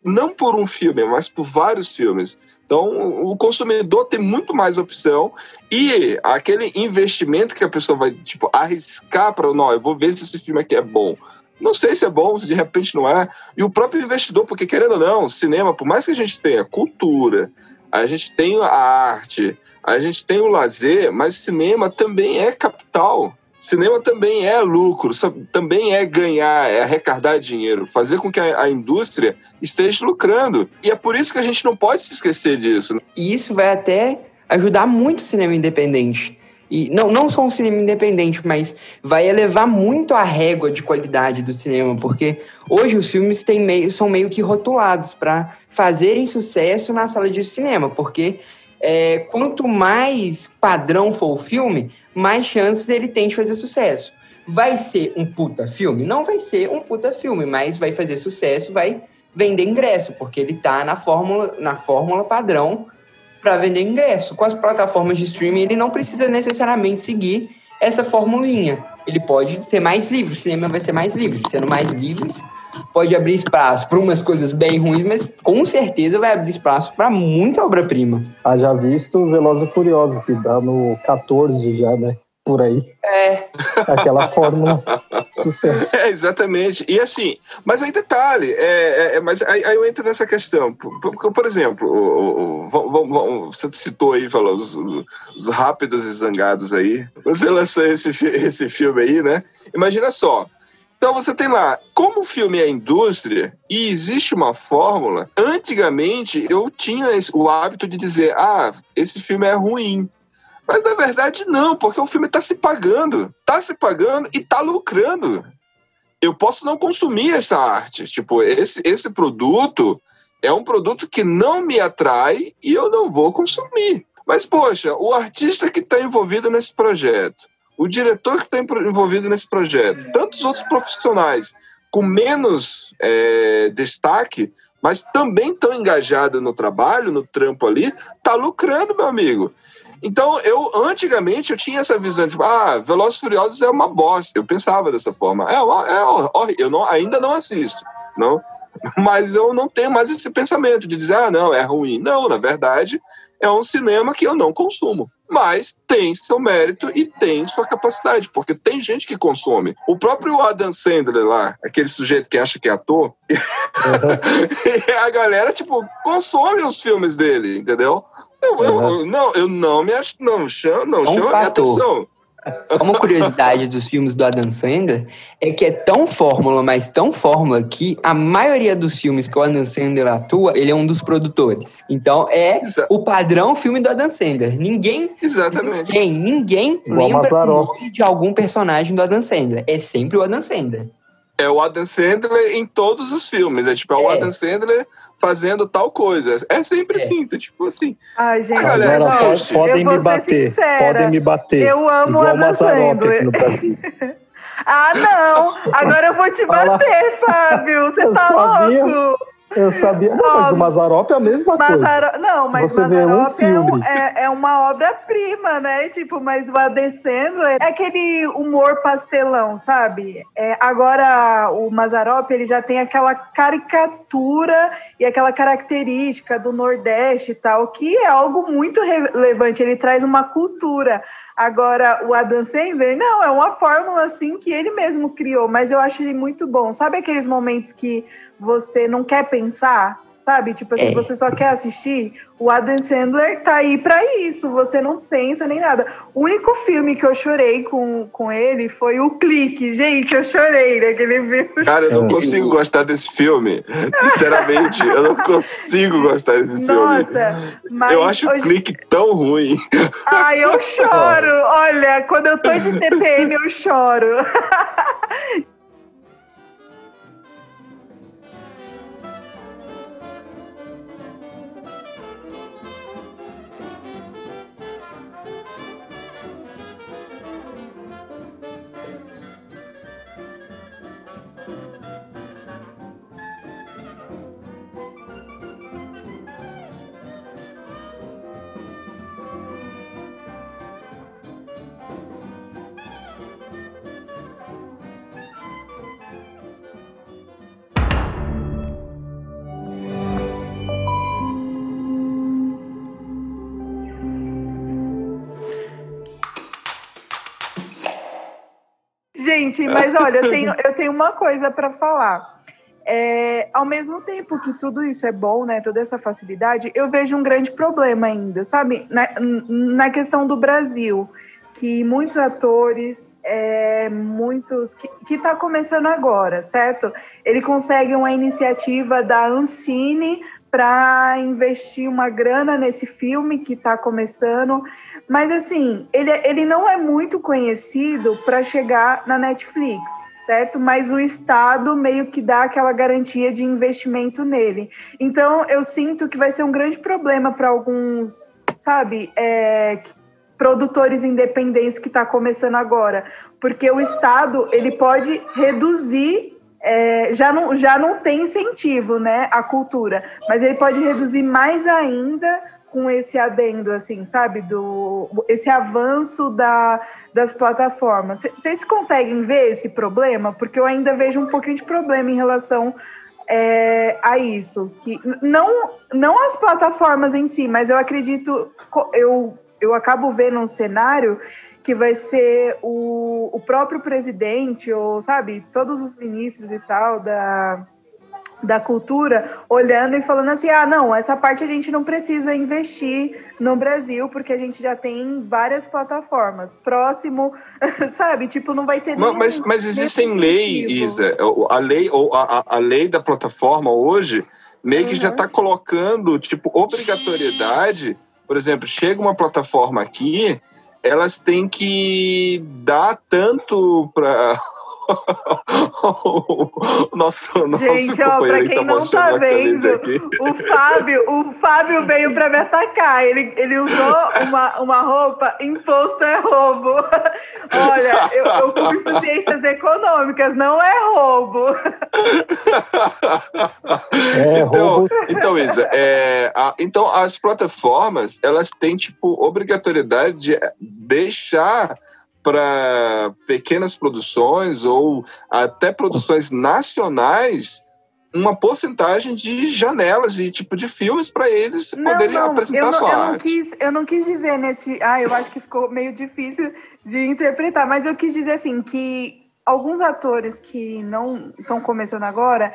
não por um filme, mas por vários filmes. Então, o consumidor tem muito mais opção e aquele investimento que a pessoa vai, tipo, arriscar para, não, eu vou ver se esse filme aqui é bom. Não sei se é bom, se de repente não é. E o próprio investidor, porque querendo ou não, cinema, por mais que a gente tenha cultura, a gente tem a arte, a gente tem o lazer, mas cinema também é capital. Cinema também é lucro, também é ganhar, é arrecadar dinheiro, fazer com que a, a indústria esteja lucrando. E é por isso que a gente não pode se esquecer disso. E isso vai até ajudar muito o cinema independente. E não, não só o cinema independente, mas vai elevar muito a régua de qualidade do cinema, porque hoje os filmes têm meio, são meio que rotulados para fazerem sucesso na sala de cinema, porque é, quanto mais padrão for o filme, mais chances ele tem de fazer sucesso. Vai ser um puta filme? Não vai ser um puta filme, mas vai fazer sucesso, vai vender ingresso, porque ele tá na fórmula, na fórmula padrão para vender ingresso. Com as plataformas de streaming, ele não precisa necessariamente seguir essa formulinha. Ele pode ser mais livre, o cinema vai ser mais livre. Sendo mais livres, pode abrir espaço para umas coisas bem ruins, mas com certeza vai abrir espaço para muita obra-prima. Haja visto Veloz e Furioso, que dá no 14 já, né? Por aí. É, Aquela fórmula de sucesso. É, exatamente. E assim, mas aí detalhe, é, é- é- mas aí, aí eu entro nessa questão. Por, por- exemplo, o, o- o- você citou aí, falou, os, os- os rápidos e zangados aí. Você lançou esse, esse filme aí, né? Imagina só. Então você tem lá, como o filme é indústria e existe uma fórmula, antigamente eu tinha esse- o hábito de dizer, ah, esse filme é ruim. Mas na verdade não, porque o filme está se pagando. Está se pagando e está lucrando. Eu posso não consumir essa arte. Tipo, esse, esse produto é um produto que não me atrai e eu não vou consumir. Mas, poxa, o artista que está envolvido nesse projeto, o diretor que está envolvido nesse projeto, tantos outros profissionais com menos é, destaque, mas também estão engajados no trabalho, no trampo ali, tá lucrando, meu amigo. Então, eu, antigamente, eu tinha essa visão, tipo, ah, Velozes Furiosos é uma bosta. Eu pensava dessa forma. É, uma- é. Eu não, ainda não assisto, não. Mas eu não tenho mais esse pensamento de dizer, ah, não, é ruim. Não, na verdade, é um cinema que eu não consumo. Mas tem seu mérito e tem sua capacidade, porque tem gente que consome. O próprio Adam Sandler lá, aquele sujeito que acha que é ator, a galera, tipo, consome os filmes dele, entendeu? Eu, eu- eu- não, eu não me acho, não chamo, não É um chama atenção. Uma curiosidade dos filmes do Adam Sandler é que é tão fórmula, mas tão fórmula que a maioria dos filmes que o Adam Sandler atua, ele é um dos produtores. Então é Exa- o padrão filme do Adam Sandler. Ninguém, Exatamente. ninguém, ninguém Igual lembra nome de algum personagem do Adam Sandler. É sempre o Adam Sandler. É o Adam Sandler em todos os filmes. É tipo, é o É. Adam Sandler fazendo tal coisa. É sempre É. assim, tá tipo assim. Ai, gente, A galera Agora po- podem me bater. sincera. Podem me bater. Eu amo Igual o Adam Sandler. no Brasil. Ah, não! Agora eu vou te bater, Fábio! Você Eu tá sabia. louco? Eu sabia. Não, mas o Mazarop é a mesma Mazaro... coisa. Não, Se mas você vê um Mazarop é, um- filme. é, é uma obra-prima, né? Tipo, mas o Sandler é aquele humor pastelão, sabe? É, agora, o Mazarop, ele já tem aquela caricatura e aquela característica do Nordeste e tal, que é algo muito relevante. Ele traz uma cultura. Agora, o Adam Sandler, não, é uma fórmula, assim, que ele mesmo criou, mas eu acho ele muito bom. Sabe aqueles momentos que você não quer pensar? Sabe? Tipo assim, É. você só quer assistir. O Adam Sandler tá aí pra isso. Você não pensa nem nada. O único filme que eu chorei com, com ele foi o Clique. Gente, eu chorei naquele filme. Cara, eu não É. consigo gostar desse filme. Sinceramente, eu não consigo gostar desse filme. Nossa, mas eu acho o hoje- clique tão ruim. Ai, eu choro. Olha, quando eu tô de TPM, eu choro. Gente, mas olha, eu tenho, eu tenho uma coisa para falar. É, ao mesmo tempo que tudo isso é bom, né, toda essa facilidade, eu vejo um grande problema ainda, sabe? Na, na questão do Brasil, que muitos atores, é, muitos que que está começando agora, certo? Ele consegue uma iniciativa da Ancine para investir uma grana nesse filme que está começando, mas assim, ele, ele não é muito conhecido para chegar na Netflix, certo? Mas o Estado meio que dá aquela garantia de investimento nele. Então, eu sinto que vai ser um grande problema para alguns, sabe, é, produtores independentes que está começando agora, porque o Estado ele pode reduzir é, já, não, já não tem incentivo né, à cultura, mas ele pode reduzir mais ainda com esse adendo, assim, sabe? Do, esse avanço da, das plataformas. Vocês conseguem ver esse problema? Porque eu ainda vejo um pouquinho de problema em relação é, a isso. Que não, não as plataformas em si, mas eu acredito, eu, eu acabo vendo um cenário que vai ser o, o próprio presidente, ou, sabe, todos os ministros e tal da, da cultura, olhando e falando assim, ah, não, essa parte a gente não precisa investir no Brasil, porque a gente já tem várias plataformas. Próximo, sabe, tipo, não vai ter Mas, nenhum- mas, mas existem leis. Isa. A lei, ou a, a- lei da plataforma hoje meio que já Uhum. está colocando, tipo, obrigatoriedade. Por exemplo, chega uma plataforma aqui, elas têm que dar tanto para nosso, nosso Gente, ó, pra que quem tá não tá vendo, o Fábio, o Fábio veio pra me atacar. Ele, ele usou uma, uma roupa, imposto é roubo. Olha, eu, eu curso ciências econômicas, não é roubo. É, então, roubo. então, Isa, é, a- então as plataformas elas têm tipo obrigatoriedade de deixar para pequenas produções ou até produções nacionais uma porcentagem de janelas e tipo de filmes para eles poderem apresentar eu não, sua eu não arte. quis, eu não quis dizer nesse. Ah, eu acho que ficou meio difícil de interpretar, mas eu quis dizer assim que alguns atores que não estão começando agora,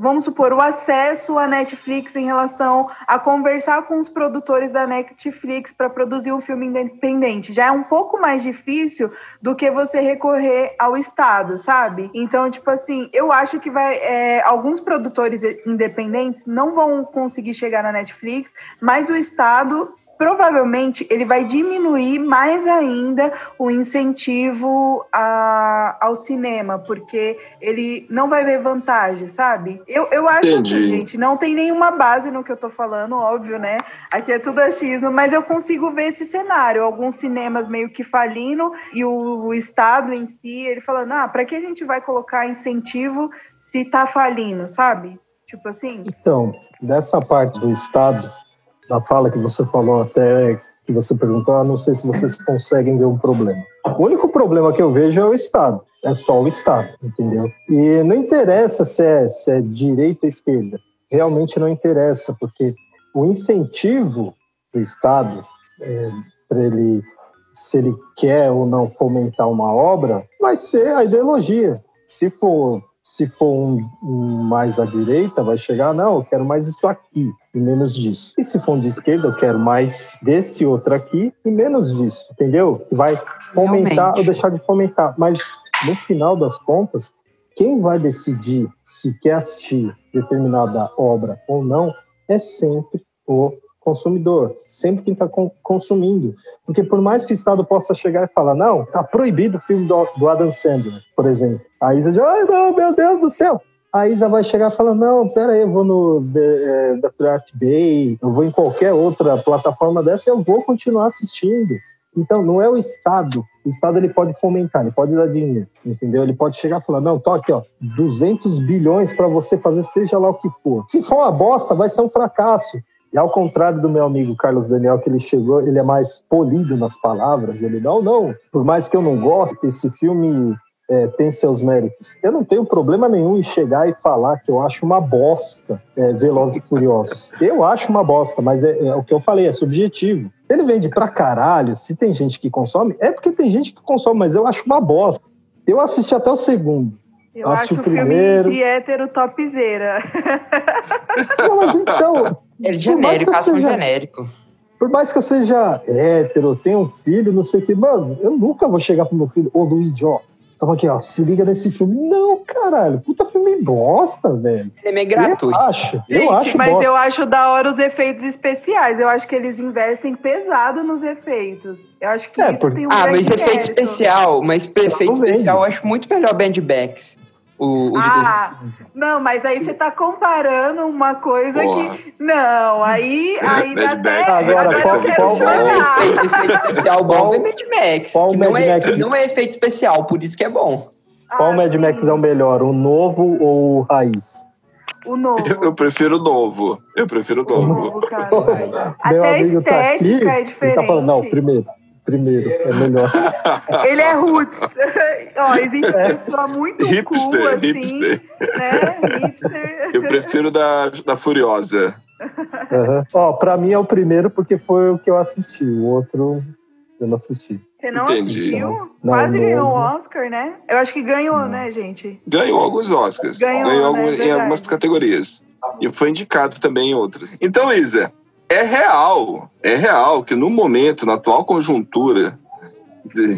vamos supor, o acesso à Netflix em relação a conversar com os produtores da Netflix para produzir um filme independente. Já é um pouco mais difícil do que você recorrer ao Estado, sabe? Então, tipo assim, eu acho que vai. é, alguns produtores independentes não vão conseguir chegar na Netflix, mas o Estado. Provavelmente ele vai diminuir mais ainda o incentivo a- ao cinema, porque ele não vai ver vantagem, sabe? Eu, eu acho Entendi. assim, gente, não tem nenhuma base no que eu tô falando, óbvio, né? Aqui é tudo achismo, mas eu consigo ver esse cenário. Alguns cinemas meio que falindo e o, o Estado em si, ele falando, ah, para que a gente vai colocar incentivo se tá falindo, sabe? Tipo assim? Então, dessa parte do Estado, da fala que você falou até que você perguntou, ah, não sei se vocês conseguem ver um problema. O único problema que eu vejo é o Estado, é só o Estado, entendeu? E não interessa se é, se é direita ou esquerda, realmente não interessa, porque o incentivo do Estado é, para ele, se ele quer ou não fomentar uma obra, vai ser a ideologia. Se for se for um, um, mais à direita, vai chegar, não, eu quero mais isso aqui e menos disso. E se for um de esquerda, eu quero mais desse outro aqui e menos disso, entendeu? Vai fomentar Realmente. ou deixar de fomentar. Mas no final das contas, quem vai decidir se quer assistir determinada obra ou não é sempre o consumidor, sempre quem está consumindo. Porque por mais que o Estado possa chegar e falar, não, está proibido o filme do, do, Adam Sandler, por exemplo. A Isa diz, ai não, meu Deus do céu. A Isa vai chegar e falar, não, pera aí, eu vou no é, da Pirate Bay, eu vou em qualquer outra plataforma dessa e eu vou continuar assistindo. Então, não é o Estado. O Estado ele pode fomentar, ele pode dar dinheiro, entendeu? Ele pode chegar e falar: não, toque, ó, 200 bilhões para você fazer seja lá o que for. Se for uma bosta, vai ser um fracasso. E ao contrário do meu amigo Carlos Daniel, que ele chegou, ele é mais polido nas palavras, ele não, não, por mais que eu não goste, esse filme é, tem seus méritos. Eu não tenho problema nenhum em chegar e falar que eu acho uma bosta é, Velozes e Furiosos. Eu acho uma bosta, mas é, é, o que eu falei, é subjetivo. Ele vende pra caralho, se tem gente que consome, é porque tem gente que consome, mas eu acho uma bosta. Eu assisti até o segundo. Eu acho o primeiro. filme de hétero topzera. Não, mas então, ele é genérico, caso seja, genérico. Por mais que eu seja hétero, tenha um filho, não sei o que, mano, eu nunca vou chegar pro meu filho, ô Luigi, ó, tava aqui, ó, se liga nesse filme. Não, caralho, puta filme bosta, velho. Ele é meio gratuito. Eu acho, Gente, eu acho mas bosta. eu acho da hora os efeitos especiais. Eu acho que eles investem pesado nos efeitos. Eu acho que é, isso tem um Ah, mas efeito especial, mas efeito especial eu acho muito melhor Band Backs. O, o ah, não, mas aí você tá comparando uma coisa Porra. que. Não, aí, aí dá até. Agora, agora qual, eu quero qual, chorar. Efeito, efeito especial bom é Mad Max. Qual que Mad não, é, Max? não é efeito especial, por isso que é bom. Qual Ah, Mad Max é o melhor, o novo ou o raiz? O novo. Eu, eu prefiro o novo. Eu prefiro o O novo. novo, cara. Meu Até a amigo tá aqui, estética é ele diferente. tá falando, não, primeiro, primeiro, é melhor. Ele é roots. Ó, existe pessoa muito Hipster, cool, assim, hipster. né? Hipster. Eu prefiro da, da Furiosa. Aham. Ó, pra mim é o primeiro porque foi o que eu assisti, o outro eu não assisti. Você não Entendi. assistiu? Não, Quase não. ganhou o Oscar, né? Eu acho que ganhou, né, gente? Ganhou alguns Oscars. Ganhou, né? algum- em algumas categorias. E foi indicado também em outras. Então, Isa, é real, é real que no momento, na atual conjuntura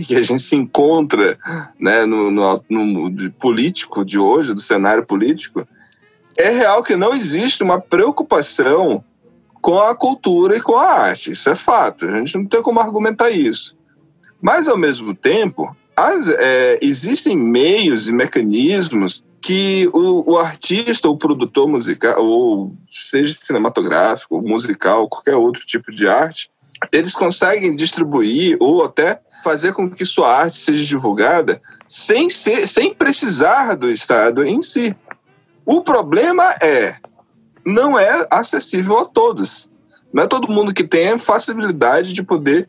que a gente se encontra né, no, no- no- de político de hoje, do cenário político, é real que não existe uma preocupação com a cultura e com a arte. Isso é fato. A gente não tem como argumentar isso. Mas, ao mesmo tempo, as- é, existem meios e mecanismos que o, o artista, o produtor musical, ou seja cinematográfico, musical, qualquer outro tipo de arte, eles conseguem distribuir ou até fazer com que sua arte seja divulgada sem, ser, sem precisar do Estado em si. O problema é, não é acessível a todos. Não é todo mundo que tem a facilidade de poder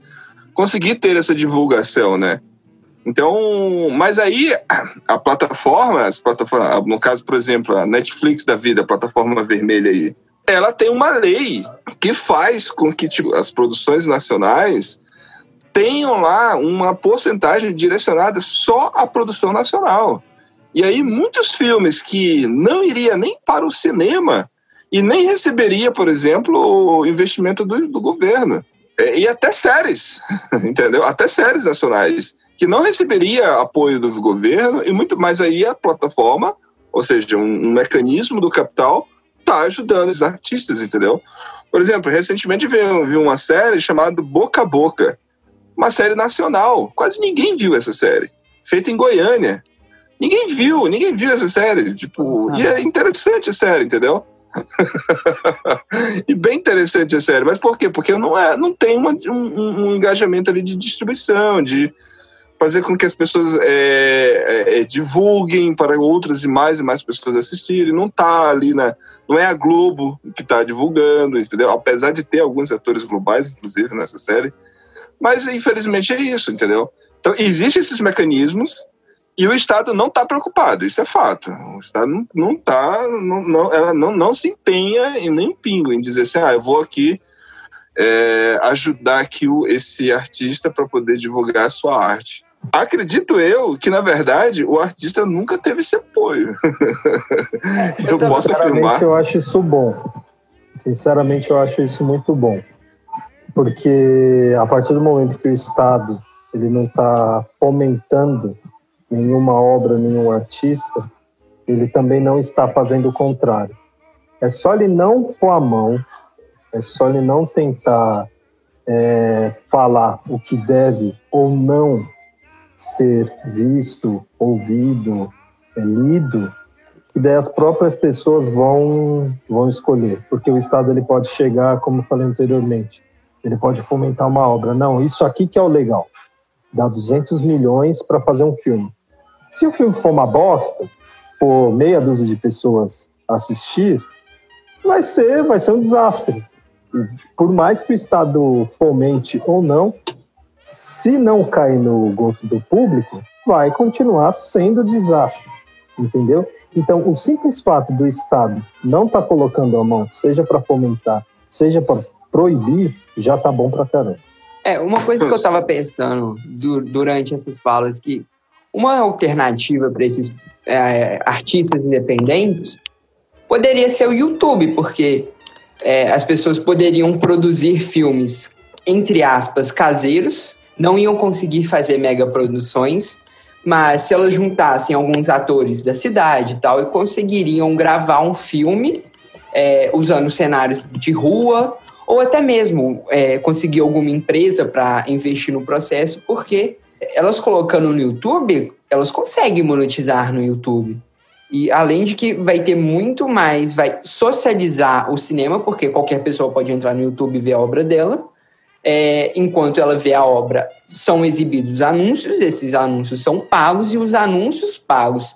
conseguir ter essa divulgação, né? Então, mas aí a plataforma, as plataformas, no caso, por exemplo, a Netflix da vida, a plataforma vermelha aí, ela tem uma lei que faz com que tipo, as produções nacionais tenham lá uma porcentagem direcionada só à produção nacional. E aí muitos filmes que não iria nem para o cinema e nem receberia, por exemplo, o investimento do, do governo. É, E até séries, entendeu? Até séries nacionais que não receberia apoio do governo e muito mais aí a plataforma, ou seja, um, um mecanismo do capital está ajudando os artistas, entendeu? Por exemplo, recentemente vi, vi uma série chamada Boca a Boca, uma série nacional. Quase ninguém viu essa série, feita em Goiânia. Ninguém viu, ninguém viu essa série. Tipo, e é interessante a série, entendeu? e bem interessante a série. Mas por quê? Porque não, é, não tem uma, um, um engajamento ali de distribuição, de fazer com que as pessoas é, é, é, divulguem para outras e mais e mais pessoas assistirem. Não tá ali na. Não é a Globo que está divulgando, entendeu? Apesar de ter alguns atores globais, inclusive, nessa série. Mas, infelizmente, é isso, entendeu? Então, existem esses mecanismos e o Estado não está preocupado, isso é fato. O Estado não está, não, não, ela não, não se empenha e nem pingo em dizer assim, ah, eu vou aqui é, ajudar aqui o, esse artista para poder divulgar a sua arte. Acredito eu que, na verdade, o artista nunca teve esse apoio. eu posso afirmar. Eu acho isso bom. Sinceramente, eu acho isso muito bom. Porque a partir do momento que o Estado ele não está fomentando nenhuma obra, nenhum artista, ele também não está fazendo o contrário. É só ele não pôr a mão, é só ele não tentar é, falar o que deve ou não ser visto, ouvido, é, lido, que daí as próprias pessoas vão, vão escolher. Porque o Estado ele pode chegar, como eu falei anteriormente, ele pode fomentar uma obra. Não, isso aqui que é o legal. Dá 200 milhões para fazer um filme. Se o filme for uma bosta, for meia dúzia de pessoas assistir, vai ser, vai ser um desastre. Por mais que o Estado fomente ou não, se não cair no gosto do público, vai continuar sendo desastre, entendeu? Então, o simples fato do Estado não estar tá colocando a mão, seja para fomentar, seja para proibir, já tá bom para caramba. É, uma coisa que eu estava pensando durante essas falas que uma alternativa para esses é, artistas independentes poderia ser o YouTube, porque é, as pessoas poderiam produzir filmes, entre aspas, caseiros, não iam conseguir fazer mega produções, mas se elas juntassem alguns atores da cidade e tal, e conseguiriam gravar um filme é, usando cenários de rua, ou até mesmo é, conseguir alguma empresa para investir no processo, porque elas colocando no YouTube, elas conseguem monetizar no YouTube. E além de que vai ter muito mais, vai socializar o cinema, porque qualquer pessoa pode entrar no YouTube e ver a obra dela. É, enquanto ela vê a obra, são exibidos anúncios, esses anúncios são pagos, e os anúncios pagos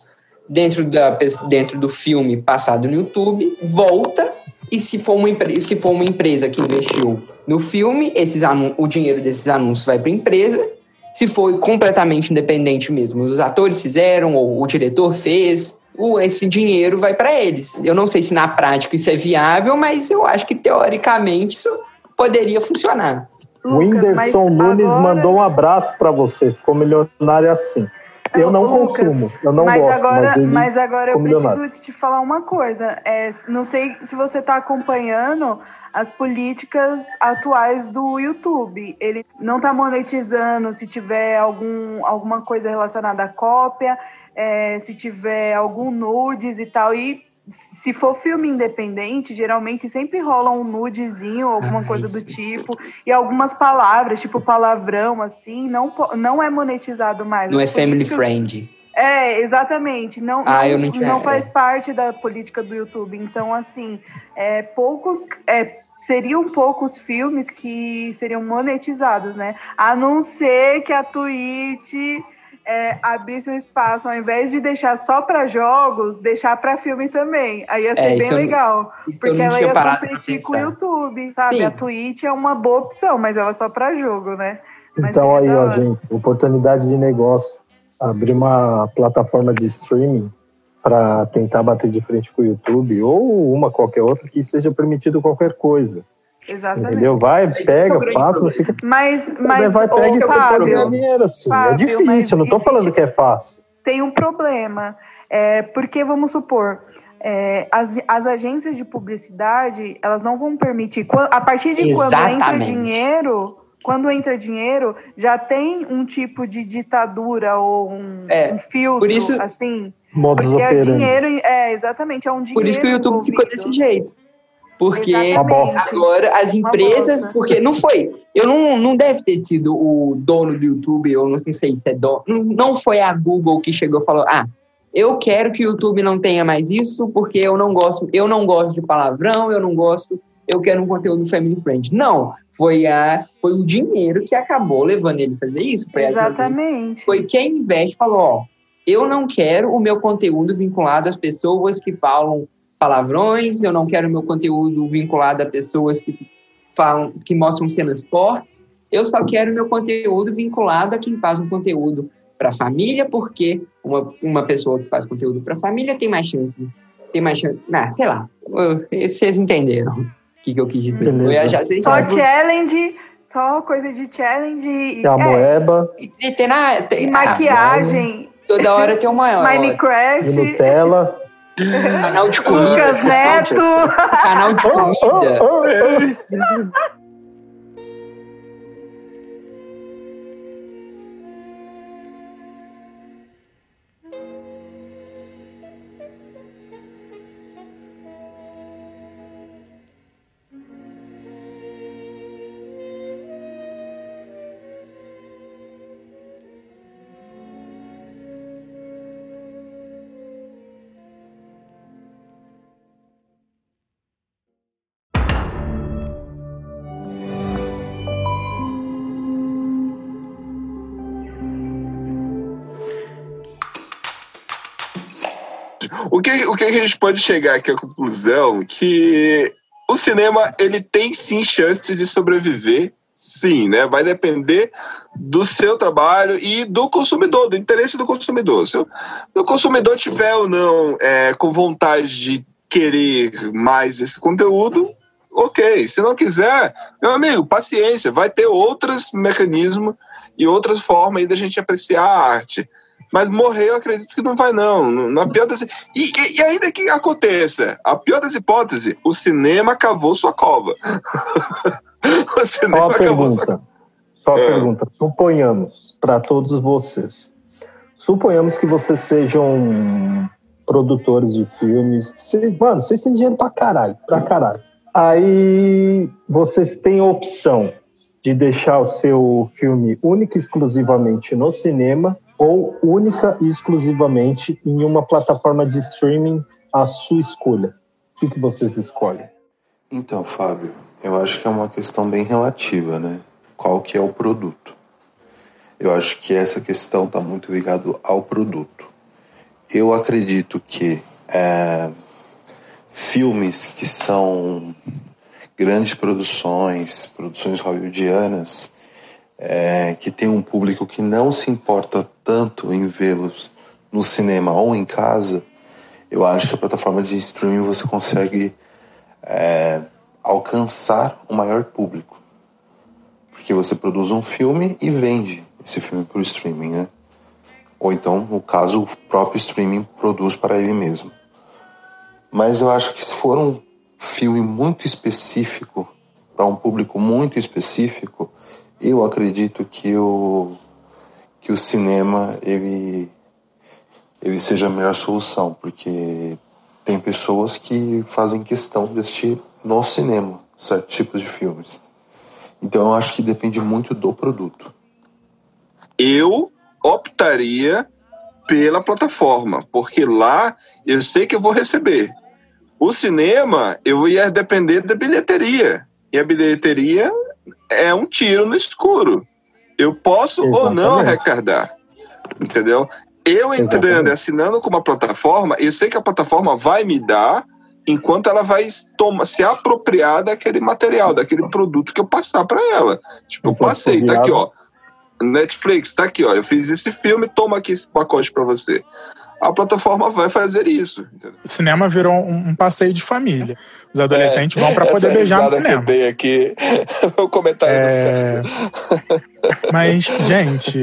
dentro, da, dentro do filme passado no YouTube volta. E se for uma, se for uma empresa que investiu no filme, esses o dinheiro desses anúncios vai para a empresa se foi completamente independente mesmo. Os atores fizeram, ou o diretor fez, esse dinheiro vai para eles. Eu não sei se na prática isso é viável, mas eu acho que teoricamente isso poderia funcionar. O Whindersson Nunes agora... mandou um abraço para você, ficou milionário assim. Eu não Lucas, consumo, eu não mas gosto, agora, mas Mas agora eu preciso te falar uma coisa. É, não sei se você está acompanhando as políticas atuais do YouTube. Ele não está monetizando se tiver algum, alguma coisa relacionada à cópia, é, se tiver algum nudes e tal. E se for filme independente, geralmente sempre rola um nudezinho, alguma ah, coisa do tipo, e algumas palavras, tipo palavrão, assim, não, não é monetizado mais. Não é family friend. É, exatamente. Não, ah, não, não, não, faz parte da política do YouTube. Então, assim, é, poucos. É, seriam poucos filmes que seriam monetizados, né? A não ser que a Twitch é, abrisse um espaço, ao invés de deixar só para jogos, deixar para filme também. Aí ia ser é, bem legal. Porque ela ia competir com o YouTube, sabe? Sim. A Twitch é uma boa opção, mas ela é só para jogo, né? Mas então aí, ó, gente, oportunidade de negócio. Abrir uma plataforma de streaming para tentar bater de frente com o YouTube ou uma qualquer outra que seja permitido qualquer coisa. Exatamente. Entendeu? Vai, pega, faça, não sei o que. Mas, mas vai, pega e Fábio, dinheiro, assim. É Fábio, é difícil, não estou falando que é fácil. Tem um problema. É, porque, vamos supor, é, as, as agências de publicidade, elas não vão permitir. A partir de Exatamente. quando entra dinheiro, quando entra dinheiro, já tem um tipo de ditadura ou um, é, um filtro, isso, assim. Modus porque é dinheiro, é, exatamente, é um dinheiro. Por isso que o YouTube envolvido. ficou desse jeito. Porque agora as empresas, porque não foi, eu não, não deve ter sido o dono do YouTube, ou não sei se é dono, não foi a Google que chegou e falou, ah, eu quero que o YouTube não tenha mais isso, porque eu não gosto, eu não gosto de palavrão, eu não gosto, eu quero um conteúdo family friend. Não, foi a foi o dinheiro que acabou levando ele a fazer isso. Foi Exatamente. Foi quem investe falou, ó, Eu não quero o meu conteúdo vinculado às pessoas que falam palavrões, eu não quero meu conteúdo vinculado a pessoas que falam, que mostram cenas fortes. Eu só quero meu conteúdo vinculado a quem faz um conteúdo para a família, porque uma, uma pessoa que faz conteúdo para a família tem mais chance. Tem mais chance. Ah, sei lá. Vocês entenderam o que, que eu quis dizer. Eu já só challenge, só coisa de challenge. E a é, moeba. E, e, tem na, tem, e maquiagem. toda hora tem uma. Minecraft. E Nutella. Canal de comida. Lucas Neto. Canal de comida. Que, a gente pode chegar aqui à conclusão que o cinema ele tem sim chances de sobreviver, sim, né? Vai depender do seu trabalho e do consumidor, do interesse do consumidor. Se o consumidor tiver ou não é, com vontade de querer mais esse conteúdo, ok. Se não quiser, meu amigo, paciência, vai ter outros mecanismos e outras formas aí da gente apreciar a arte. Mas morrer, eu acredito que não vai, não. Na pior das... e, e, e ainda que aconteça, a pior das hipóteses, o cinema cavou sua cova. o cinema Só uma pergunta. Sua... Só uma é. pergunta. Suponhamos, para todos vocês, suponhamos que vocês sejam produtores de filmes. Cês, mano, vocês têm dinheiro pra caralho, pra caralho. Aí vocês têm a opção de deixar o seu filme único e exclusivamente no cinema ou única e exclusivamente em uma plataforma de streaming à sua escolha? O que, que vocês escolhem? Então, Fábio, eu acho que é uma questão bem relativa, né? Qual que é o produto? Eu acho que essa questão está muito ligada ao produto. Eu acredito que é, filmes que são grandes produções, produções hollywoodianas, é, que tem um público que não se importa tanto em vê-los no cinema ou em casa, eu acho que a plataforma de streaming você consegue é, alcançar o maior público. Porque você produz um filme e vende esse filme para o streaming, né? Ou então, no caso, o próprio streaming produz para ele mesmo. Mas eu acho que se for um filme muito específico, para um público muito específico, eu acredito que o, que o cinema ele, ele seja a melhor solução, porque tem pessoas que fazem questão de assistir no cinema certos tipos de filmes. Então eu acho que depende muito do produto. Eu optaria pela plataforma, porque lá eu sei que eu vou receber. O cinema, eu ia depender da bilheteria. E a bilheteria é um tiro no escuro. Eu posso Exatamente. ou não arrecadar. Entendeu? Eu entrando Exatamente. e assinando com uma plataforma, eu sei que a plataforma vai me dar enquanto ela vai toma, se apropriar daquele material, daquele produto que eu passar para ela. Tipo, eu passei, tá aqui, ó. Netflix, tá aqui, ó. Eu fiz esse filme, toma aqui esse pacote para você a plataforma vai fazer isso. Entendeu? O cinema virou um, um passeio de família. Os adolescentes é, vão para poder beijar no cinema. Que eu dei aqui o comentário é... do Mas, gente,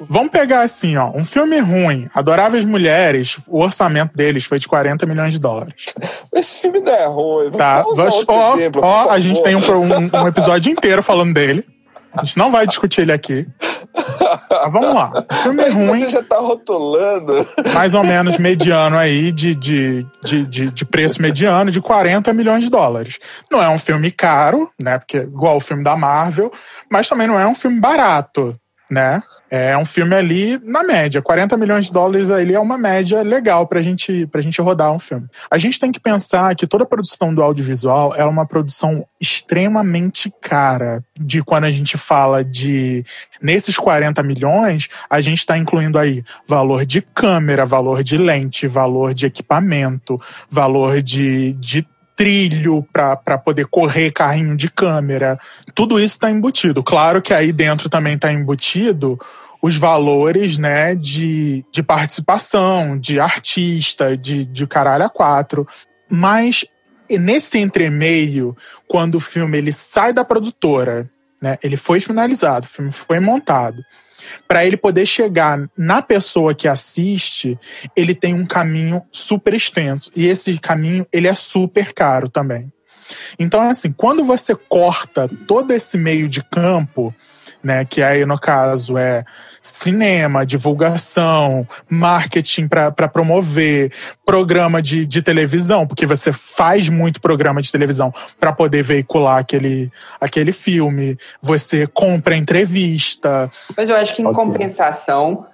vamos pegar assim, ó, um filme ruim, Adoráveis Mulheres, o orçamento deles foi de 40 milhões de dólares. Esse filme não é ruim. Tá, Vamos ó, exemplo, ó, a gente tem um, um, um episódio inteiro falando dele. A gente não vai discutir ele aqui. Vamos lá. Filme ruim. Você já tá rotulando. Mais ou menos mediano aí, de, de, de, de, de preço mediano, de 40 milhões de dólares. Não é um filme caro, né? Porque igual o filme da Marvel, mas também não é um filme barato, né? É um filme ali na média, 40 milhões de dólares ali é uma média legal pra gente, pra gente rodar um filme. A gente tem que pensar que toda a produção do audiovisual é uma produção extremamente cara. De quando a gente fala de nesses 40 milhões, a gente está incluindo aí valor de câmera, valor de lente, valor de equipamento, valor de, de trilho para poder correr carrinho de câmera. Tudo isso está embutido. Claro que aí dentro também está embutido os valores né, de, de participação, de artista, de, de caralho a quatro. Mas nesse entremeio, quando o filme ele sai da produtora, né, ele foi finalizado, o filme foi montado, para ele poder chegar na pessoa que assiste, ele tem um caminho super extenso. E esse caminho, ele é super caro também. Então, assim, quando você corta todo esse meio de campo, né, que aí no caso é cinema, divulgação, marketing para promover, programa de, de televisão, porque você faz muito programa de televisão para poder veicular aquele, aquele filme, você compra entrevista. Mas eu acho que em compensação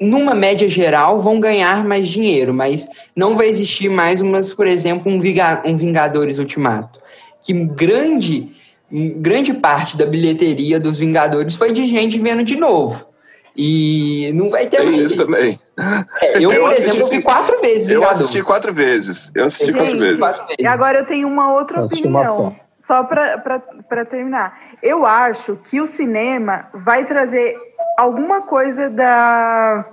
numa média geral, vão ganhar mais dinheiro, mas não vai existir mais umas, por exemplo, um, um Vingadores Ultimato. Que grande, grande parte da bilheteria dos Vingadores foi de gente vendo de novo. E não vai ter Tem mais. isso também. É, eu, eu, por exemplo, vi quatro vezes. Eu assisti quatro vezes. Eu assisti quatro vezes. quatro vezes. E agora eu tenho uma outra opinião. Só para terminar. Eu acho que o cinema vai trazer alguma coisa da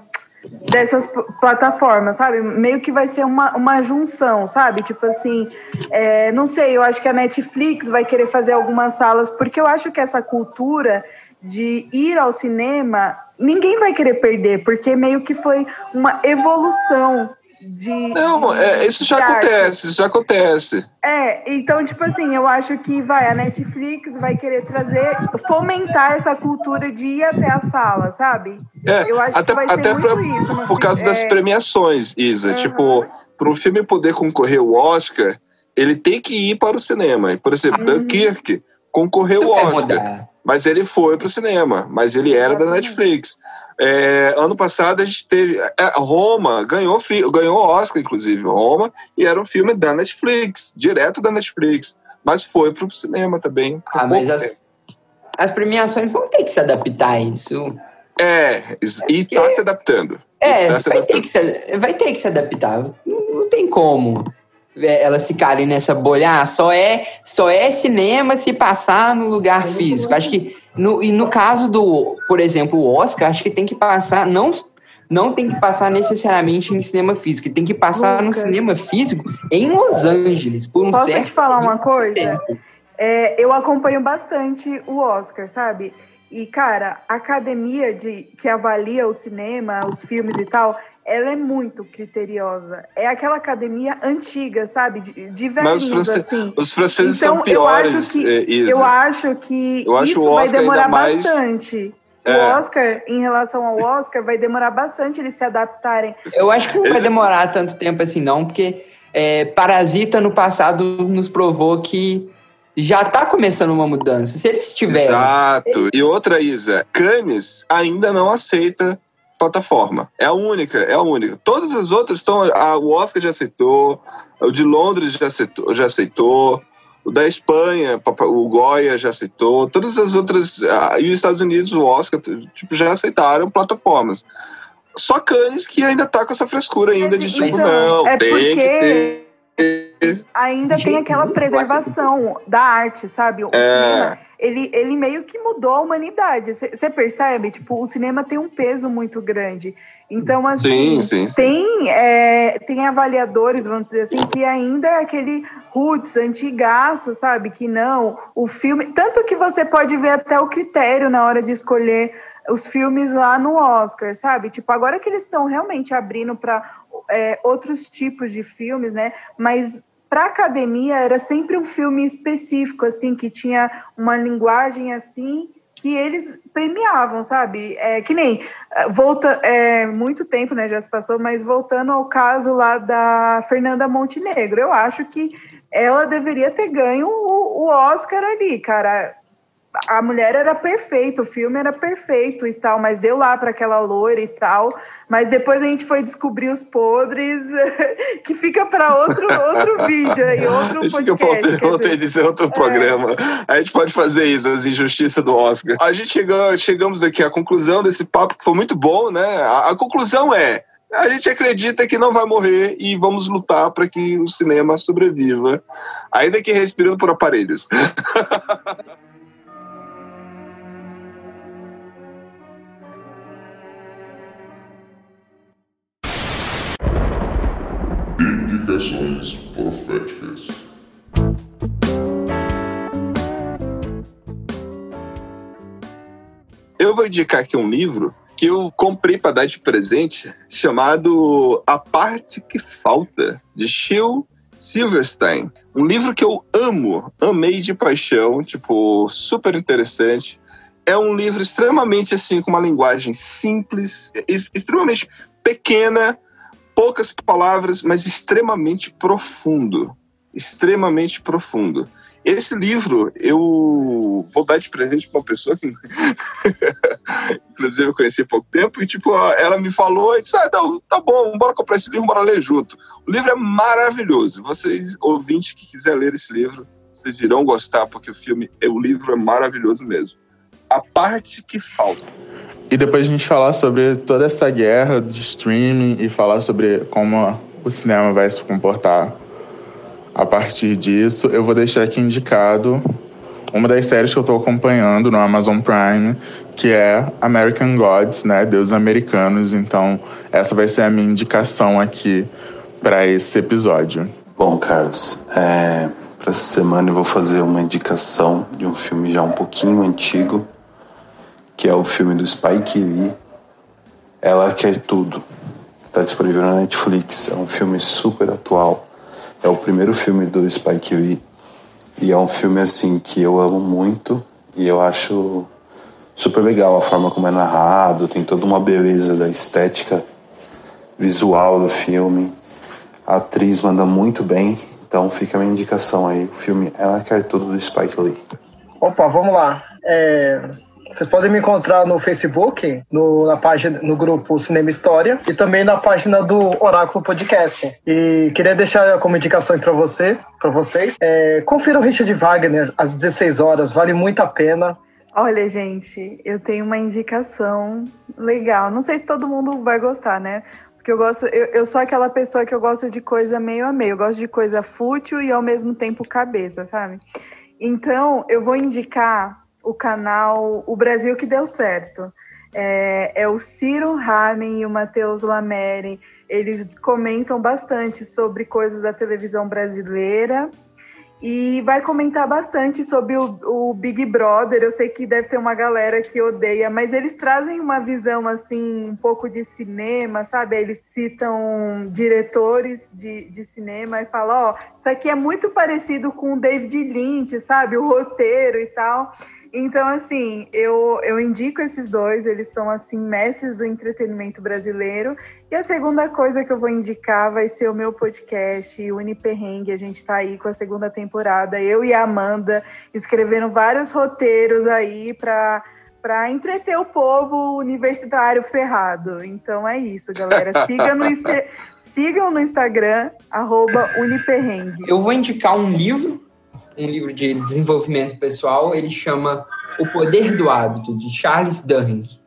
dessas plataformas, sabe? Meio que vai ser uma, uma junção, sabe? Tipo assim, é, não sei, eu acho que a Netflix vai querer fazer algumas salas, porque eu acho que essa cultura de ir ao cinema ninguém vai querer perder, porque meio que foi uma evolução de. Não, é, isso já acontece, isso já acontece. É, então, tipo assim, eu acho que vai, a Netflix vai querer trazer, fomentar essa cultura de ir até a sala, sabe? É, eu acho até, que vai até ser pra, muito isso. Por causa é... das premiações, Isa. Uhum. Tipo, para um filme poder concorrer ao Oscar, ele tem que ir para o cinema. Por exemplo, uhum. Dunkirk concorreu ao Oscar. Mas ele foi para o cinema, mas ele era da Netflix. É, ano passado a gente teve. É, Roma ganhou, ganhou Oscar, inclusive, Roma, e era um filme da Netflix, direto da Netflix. Mas foi para o cinema também. Ah, mas as, as, premiações vão ter que se adaptar a isso. É, e está se adaptando. É, tá se vai, adaptando. Ter que se, vai ter que se adaptar. Não, não tem como é, elas ficarem nessa bolha, ah, só é, só é cinema se passar no lugar físico. Acho que no, e no caso do, por exemplo, o Oscar, acho que tem que passar não não tem que passar necessariamente em cinema físico, tem que passar Lucas. no cinema físico em Los Angeles por um Posso certo te falar uma coisa? É, eu acompanho bastante o Oscar, sabe? E cara, a academia de que avalia o cinema, os filmes e tal, ela é muito criteriosa. É aquela academia antiga, sabe? De, de velhinhos, Mas os, assim. os franceses então, são piores, eu acho que, Isa. Eu acho que eu acho isso vai demorar bastante. É. O Oscar, em relação ao Oscar, vai demorar bastante eles se adaptarem. Eu acho que não vai demorar tanto tempo assim, não, porque é, Parasita no passado nos provou que já está começando uma mudança. Se eles tiverem. Exato. E outra, Isa, Cannes ainda não aceita plataforma. É a única, é a única. Todas as outras estão. A, o Oscar já aceitou, o de Londres já aceitou, já aceitou o da Espanha, o Goya já aceitou, todas as outras. E os Estados Unidos, o Oscar, tipo, já aceitaram plataformas. Só Cannes que ainda tá com essa frescura ainda de tipo, então, não, é tem que ter ainda tem aquela preservação da arte, sabe? O é ele, ele meio que mudou a humanidade. Você percebe? Tipo, o cinema tem um peso muito grande. Então, assim, sim, sim, sim. Tem, é, tem avaliadores, vamos dizer assim, que ainda é aquele roots, antigaço, sabe? Que não, o filme. Tanto que você pode ver até o critério na hora de escolher os filmes lá no Oscar, sabe? Tipo, agora que eles estão realmente abrindo para é, outros tipos de filmes, né? Mas para academia era sempre um filme específico, assim, que tinha uma linguagem assim que eles premiavam, sabe? É, que nem é, volta é, muito tempo, né? Já se passou, mas voltando ao caso lá da Fernanda Montenegro, eu acho que ela deveria ter ganho o, o Oscar ali, cara. A mulher era perfeita, o filme era perfeito e tal, mas deu lá para aquela loira e tal. Mas depois a gente foi descobrir os podres, que fica para outro, outro vídeo aí, outro Acho podcast. Que eu ter de ser outro é. programa. A gente pode fazer isso, as injustiças do Oscar. A gente chegou, chegamos aqui à conclusão desse papo, que foi muito bom, né? a, a conclusão é a gente acredita que não vai morrer e vamos lutar para que o cinema sobreviva, ainda que respirando por aparelhos. Indicações proféticas. Eu vou indicar aqui um livro que eu comprei para dar de presente, chamado A Parte que Falta, de Shil Silverstein. Um livro que eu amo, amei de paixão, tipo, super interessante. É um livro extremamente assim, com uma linguagem simples, extremamente pequena, poucas palavras, mas extremamente profundo. Extremamente profundo. Esse livro eu vou dar de presente para uma pessoa que, inclusive, eu conheci há pouco tempo, e tipo, ela me falou e disse: ah, não, tá bom, bora comprar esse livro, bora ler junto. O livro é maravilhoso. Vocês, ouvintes que quiser ler esse livro, vocês irão gostar, porque o filme, o livro é maravilhoso mesmo. A parte que falta. E depois a gente falar sobre toda essa guerra de streaming e falar sobre como o cinema vai se comportar a partir disso, eu vou deixar aqui indicado uma das séries que eu estou acompanhando no Amazon Prime, que é American Gods, né, Deuses Americanos. Então, essa vai ser a minha indicação aqui para esse episódio. Bom, Carlos, é, para essa semana eu vou fazer uma indicação de um filme já um pouquinho antigo, que é o filme do Spike Lee, Ela Quer Tudo. Está disponível na Netflix. É um filme super atual é o primeiro filme do Spike Lee e é um filme assim que eu amo muito e eu acho super legal a forma como é narrado, tem toda uma beleza da estética visual do filme. A atriz manda muito bem, então fica a minha indicação aí. O filme Ela Quer Tudo do Spike Lee. Opa, vamos lá. É, vocês podem me encontrar no Facebook, no, na página, no grupo Cinema História e também na página do Oráculo Podcast. E queria deixar como indicações para você, para vocês. É, confira o Richard Wagner às 16 horas, vale muito a pena. Olha, gente, eu tenho uma indicação legal. Não sei se todo mundo vai gostar, né? Porque eu gosto, eu, eu sou aquela pessoa que eu gosto de coisa meio a meio. Eu gosto de coisa fútil e ao mesmo tempo cabeça, sabe? Então, eu vou indicar o canal O Brasil que Deu Certo. É, é o Ciro Ramen e o Matheus Lamere. Eles comentam bastante sobre coisas da televisão brasileira e vai comentar bastante sobre o, o, Big Brother. Eu sei que deve ter uma galera que odeia, mas eles trazem uma visão assim, um pouco de cinema, sabe? Eles citam diretores de, de cinema e falam: Ó, oh, isso aqui é muito parecido com o David Lynch, sabe? O roteiro e tal. Então, assim, eu, eu indico esses dois, eles são, assim, mestres do entretenimento brasileiro. E a segunda coisa que eu vou indicar vai ser o meu podcast, Uniperrengue. A gente está aí com a segunda temporada. Eu e a Amanda escrevendo vários roteiros aí para para entreter o povo universitário ferrado. Então é isso, galera. Siga no, sigam no Instagram, arroba Uniperrengue. Eu vou indicar um livro um livro de desenvolvimento pessoal, ele chama O Poder do Hábito, de Charles Duhigg.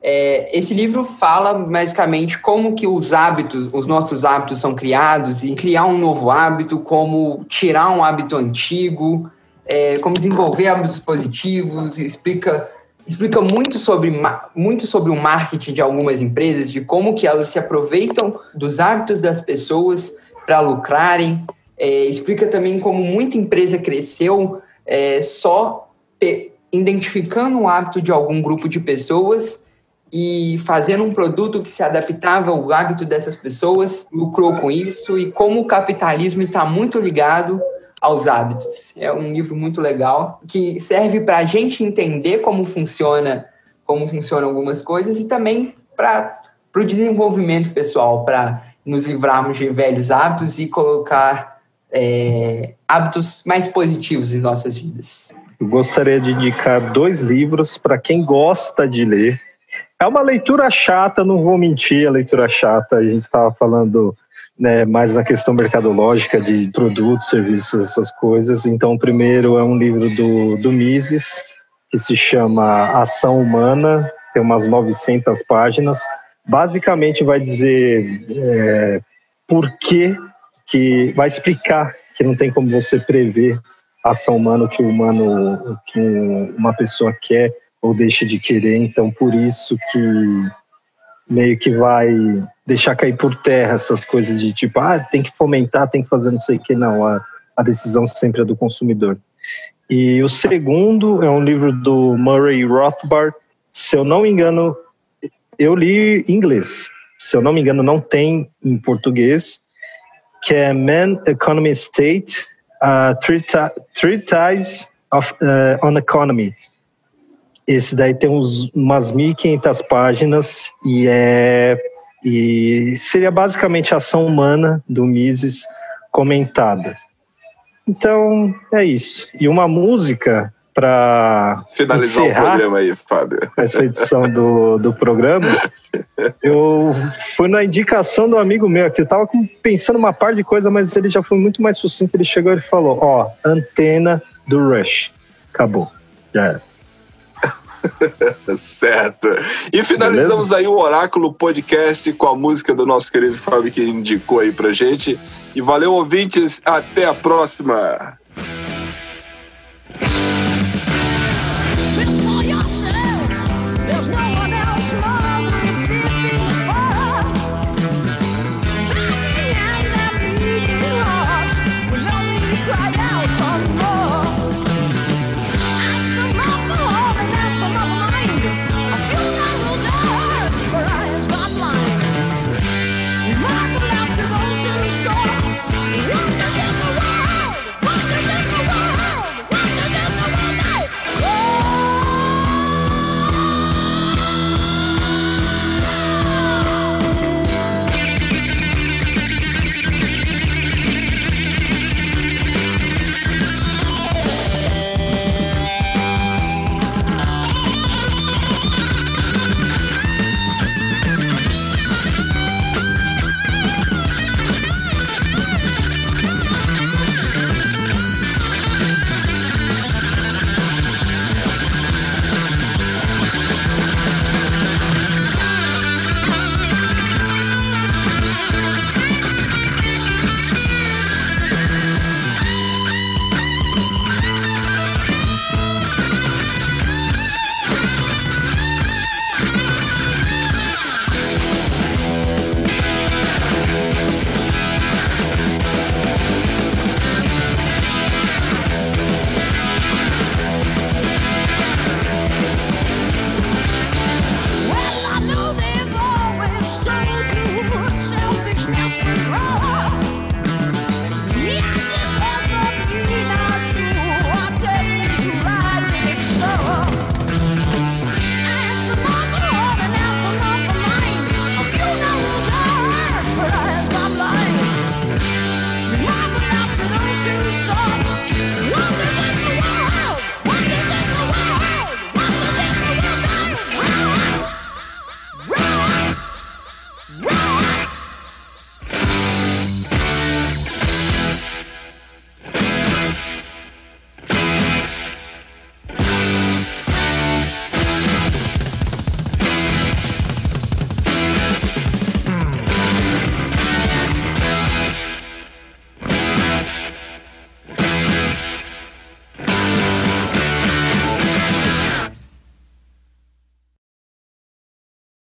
É, esse livro fala basicamente como que os hábitos, os nossos hábitos são criados e criar um novo hábito, como tirar um hábito antigo, é, como desenvolver hábitos positivos, explica explica muito sobre, muito sobre o marketing de algumas empresas, de como que elas se aproveitam dos hábitos das pessoas para lucrarem, é, explica também como muita empresa cresceu é, só identificando o hábito de algum grupo de pessoas e fazendo um produto que se adaptava ao hábito dessas pessoas, lucrou com isso e como o capitalismo está muito ligado aos hábitos. É um livro muito legal que serve para a gente entender como funciona, como funcionam algumas coisas e também para o desenvolvimento pessoal, para nos livrarmos de velhos hábitos e colocar é, hábitos mais positivos em nossas vidas. eu gostaria de indicar dois livros para quem gosta de ler. É uma leitura chata, não vou mentir, a leitura chata. A gente estava falando né, mais na questão mercadológica de produtos, serviços, essas coisas. Então, o primeiro é um livro do, do Mises, que se chama Ação Humana, tem umas 900 páginas. Basicamente, vai dizer é, por que, que vai explicar que não tem como você prever a ação humana, o que o humano, que uma pessoa quer ou deixa de querer. Então, por isso que meio que vai deixar cair por terra essas coisas de tipo, ah, tem que fomentar, tem que fazer não sei o que. Não, a, a decisão sempre é do consumidor. E o segundo é um livro do Murray Rothbard. Se eu não me engano, eu li em inglês. Se eu não me engano, não tem em português, que é Man, Economy, State, uh, Ties of, uh, on Economy. Esse daí tem uns, umas 1.500 páginas e é e seria basicamente a ação humana do Mises comentada. Então, é isso. E uma música para finalizar o programa aí, Fábio. Essa edição do, do programa. Eu fui na indicação do amigo meu aqui. Eu tava pensando uma par de coisa, mas ele já foi muito mais sucinto. Ele chegou e falou: Ó, antena do Rush. Acabou. Já era. certo. E finalizamos Beleza? aí o Oráculo Podcast com a música do nosso querido Fábio que indicou aí pra gente. E valeu, ouvintes. Até a próxima.